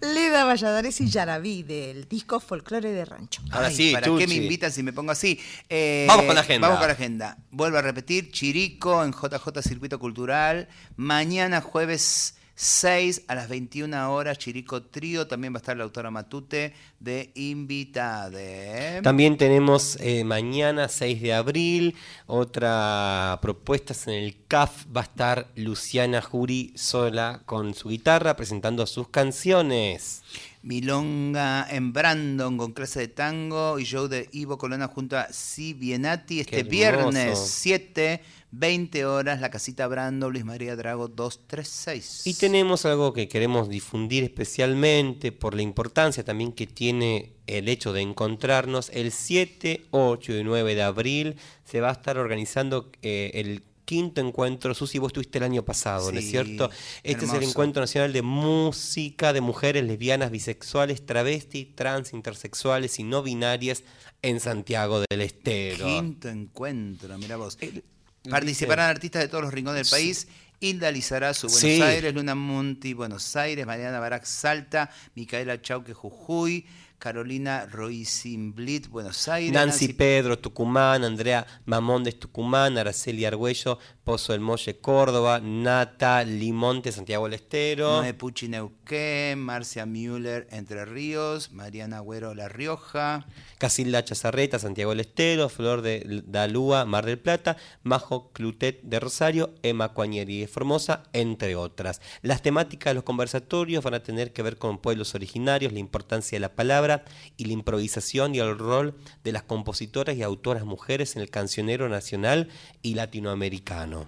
Leda Valladares y Yaraví del disco Folclore de Rancho. Ahora Ay, sí, ¿Para qué me Chuchi. invitan si me pongo así? Eh, Vamos con la agenda. Vamos con la agenda. Vuelvo a repetir, Chirico en JJ Circuito Cultural. Mañana jueves 6 a las 21 horas, Chirico Trío. También va a estar la autora Matute de Invitade. También tenemos eh, mañana, 6 de abril, otra propuesta en el CAF. Va a estar Luciana Jury sola con su guitarra presentando sus canciones. Milonga en Brandon con clase de tango y show de Ivo Colonna junto a Si Bienati este viernes 7, 20 horas, la casita Brandon, Luis María Drago 236. Y tenemos algo que queremos difundir especialmente por la importancia también que tiene el hecho de encontrarnos. El 7, 8 y 9 de abril se va a estar organizando eh, el quinto encuentro. Susi, vos estuviste el año pasado, ¿no es cierto? Este es el. Encuentro Nacional de Música de Mujeres Lesbianas, Bisexuales, Travestis, Trans, Intersexuales y No Binarias en Santiago del Estero. Quinto encuentro, mira vos. el- Participarán artistas de todos los rincones del país. Hilda Lizarazu, Buenos Sí. Aires, Luna Monti, Buenos Aires, Mariana Barak, Salta, Micaela Chauque, Jujuy, Carolina Roisinblit, Buenos Aires, Nancy Pedro, Tucumán, Andrea Mamondes, Tucumán, Araceli Argüello, Pozo del Molle, Córdoba, Nata Limonte, Santiago del Estero. Noé Pucci, Neuquén, Marcia Müller, Entre Ríos, Mariana Agüero, La Rioja. Casilda Chazarreta, Santiago del Estero, Flor de Dalúa, Mar del Plata, Majo Clutet de Rosario, Emma Cuañeri de Formosa, entre otras. Las temáticas de los conversatorios van a tener que ver con pueblos originarios, la importancia de la palabra y la improvisación y el rol de las compositoras y autoras mujeres en el cancionero nacional y latinoamericano.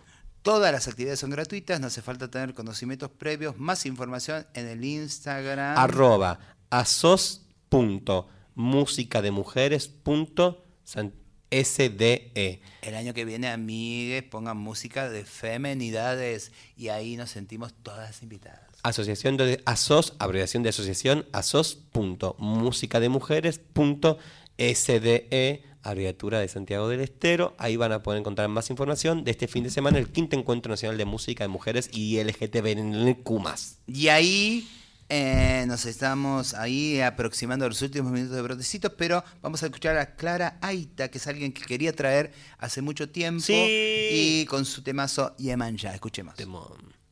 Todas las actividades son gratuitas, no hace falta tener conocimientos previos. Más información en el Instagram. arroba asos.musicademujeres.sde. El año que viene, amigues, pongan música de femenidades y ahí nos sentimos todas invitadas. Asociación de ASOS, abreviación de asociación, asos.musicademujeres.sde, abreviatura de Santiago del Estero. Ahí van a poder encontrar más información de este fin de semana, el quinto encuentro nacional de música de mujeres y LGTBNQ+. Y ahí eh, nos estamos ahí aproximando a los últimos minutos de Brotecitos, pero vamos a escuchar a Clara Aita, que es alguien que quería traer hace mucho tiempo. Sí. Y con su temazo Yeman ya, escuchemos. Doña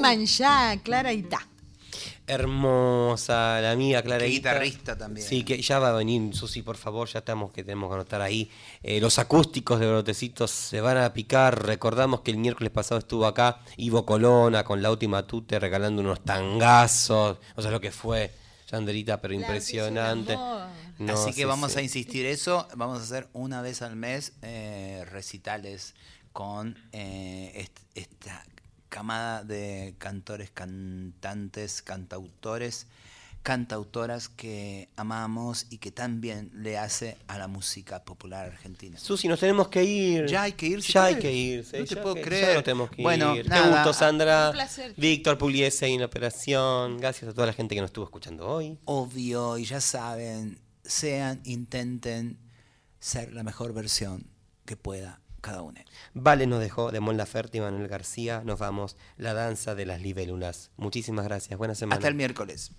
Manchá, Clara y ta. Hermosa, la amiga Clara. Qué guitarrista también. Sí, que ya va a venir, Susi, por favor, ya estamos que tenemos que anotar ahí. Eh, los acústicos de Brotecitos se van a picar. Recordamos que el miércoles pasado estuvo acá Ivo Colona con la última tute regalando unos tangazos. O sea, lo que fue, Yanderita, pero impresionante. No, Así que sí, vamos sí. a insistir eso. Vamos a hacer una vez al mes eh, recitales con eh, est- esta camada de cantores, cantantes, cantautores, cantautoras que amamos y que también le hace a la música popular argentina. Susi, nos tenemos que ir. Ya hay que irse. Ya hay ¿qué? que irse. No te puedo que- creer. Ya no tenemos que Bueno, ir. Qué nada, gusto, Sandra. un placer. Víctor Pugliese en la operación. Gracias a toda la gente que nos estuvo escuchando hoy. Obvio, y ya saben, sean, intenten ser la mejor versión que pueda cada uno. Vale nos dejó de Mon Laferte y Manuel García. Nos vamos. La danza de las libélulas. Muchísimas gracias. Buena semana. Hasta el miércoles.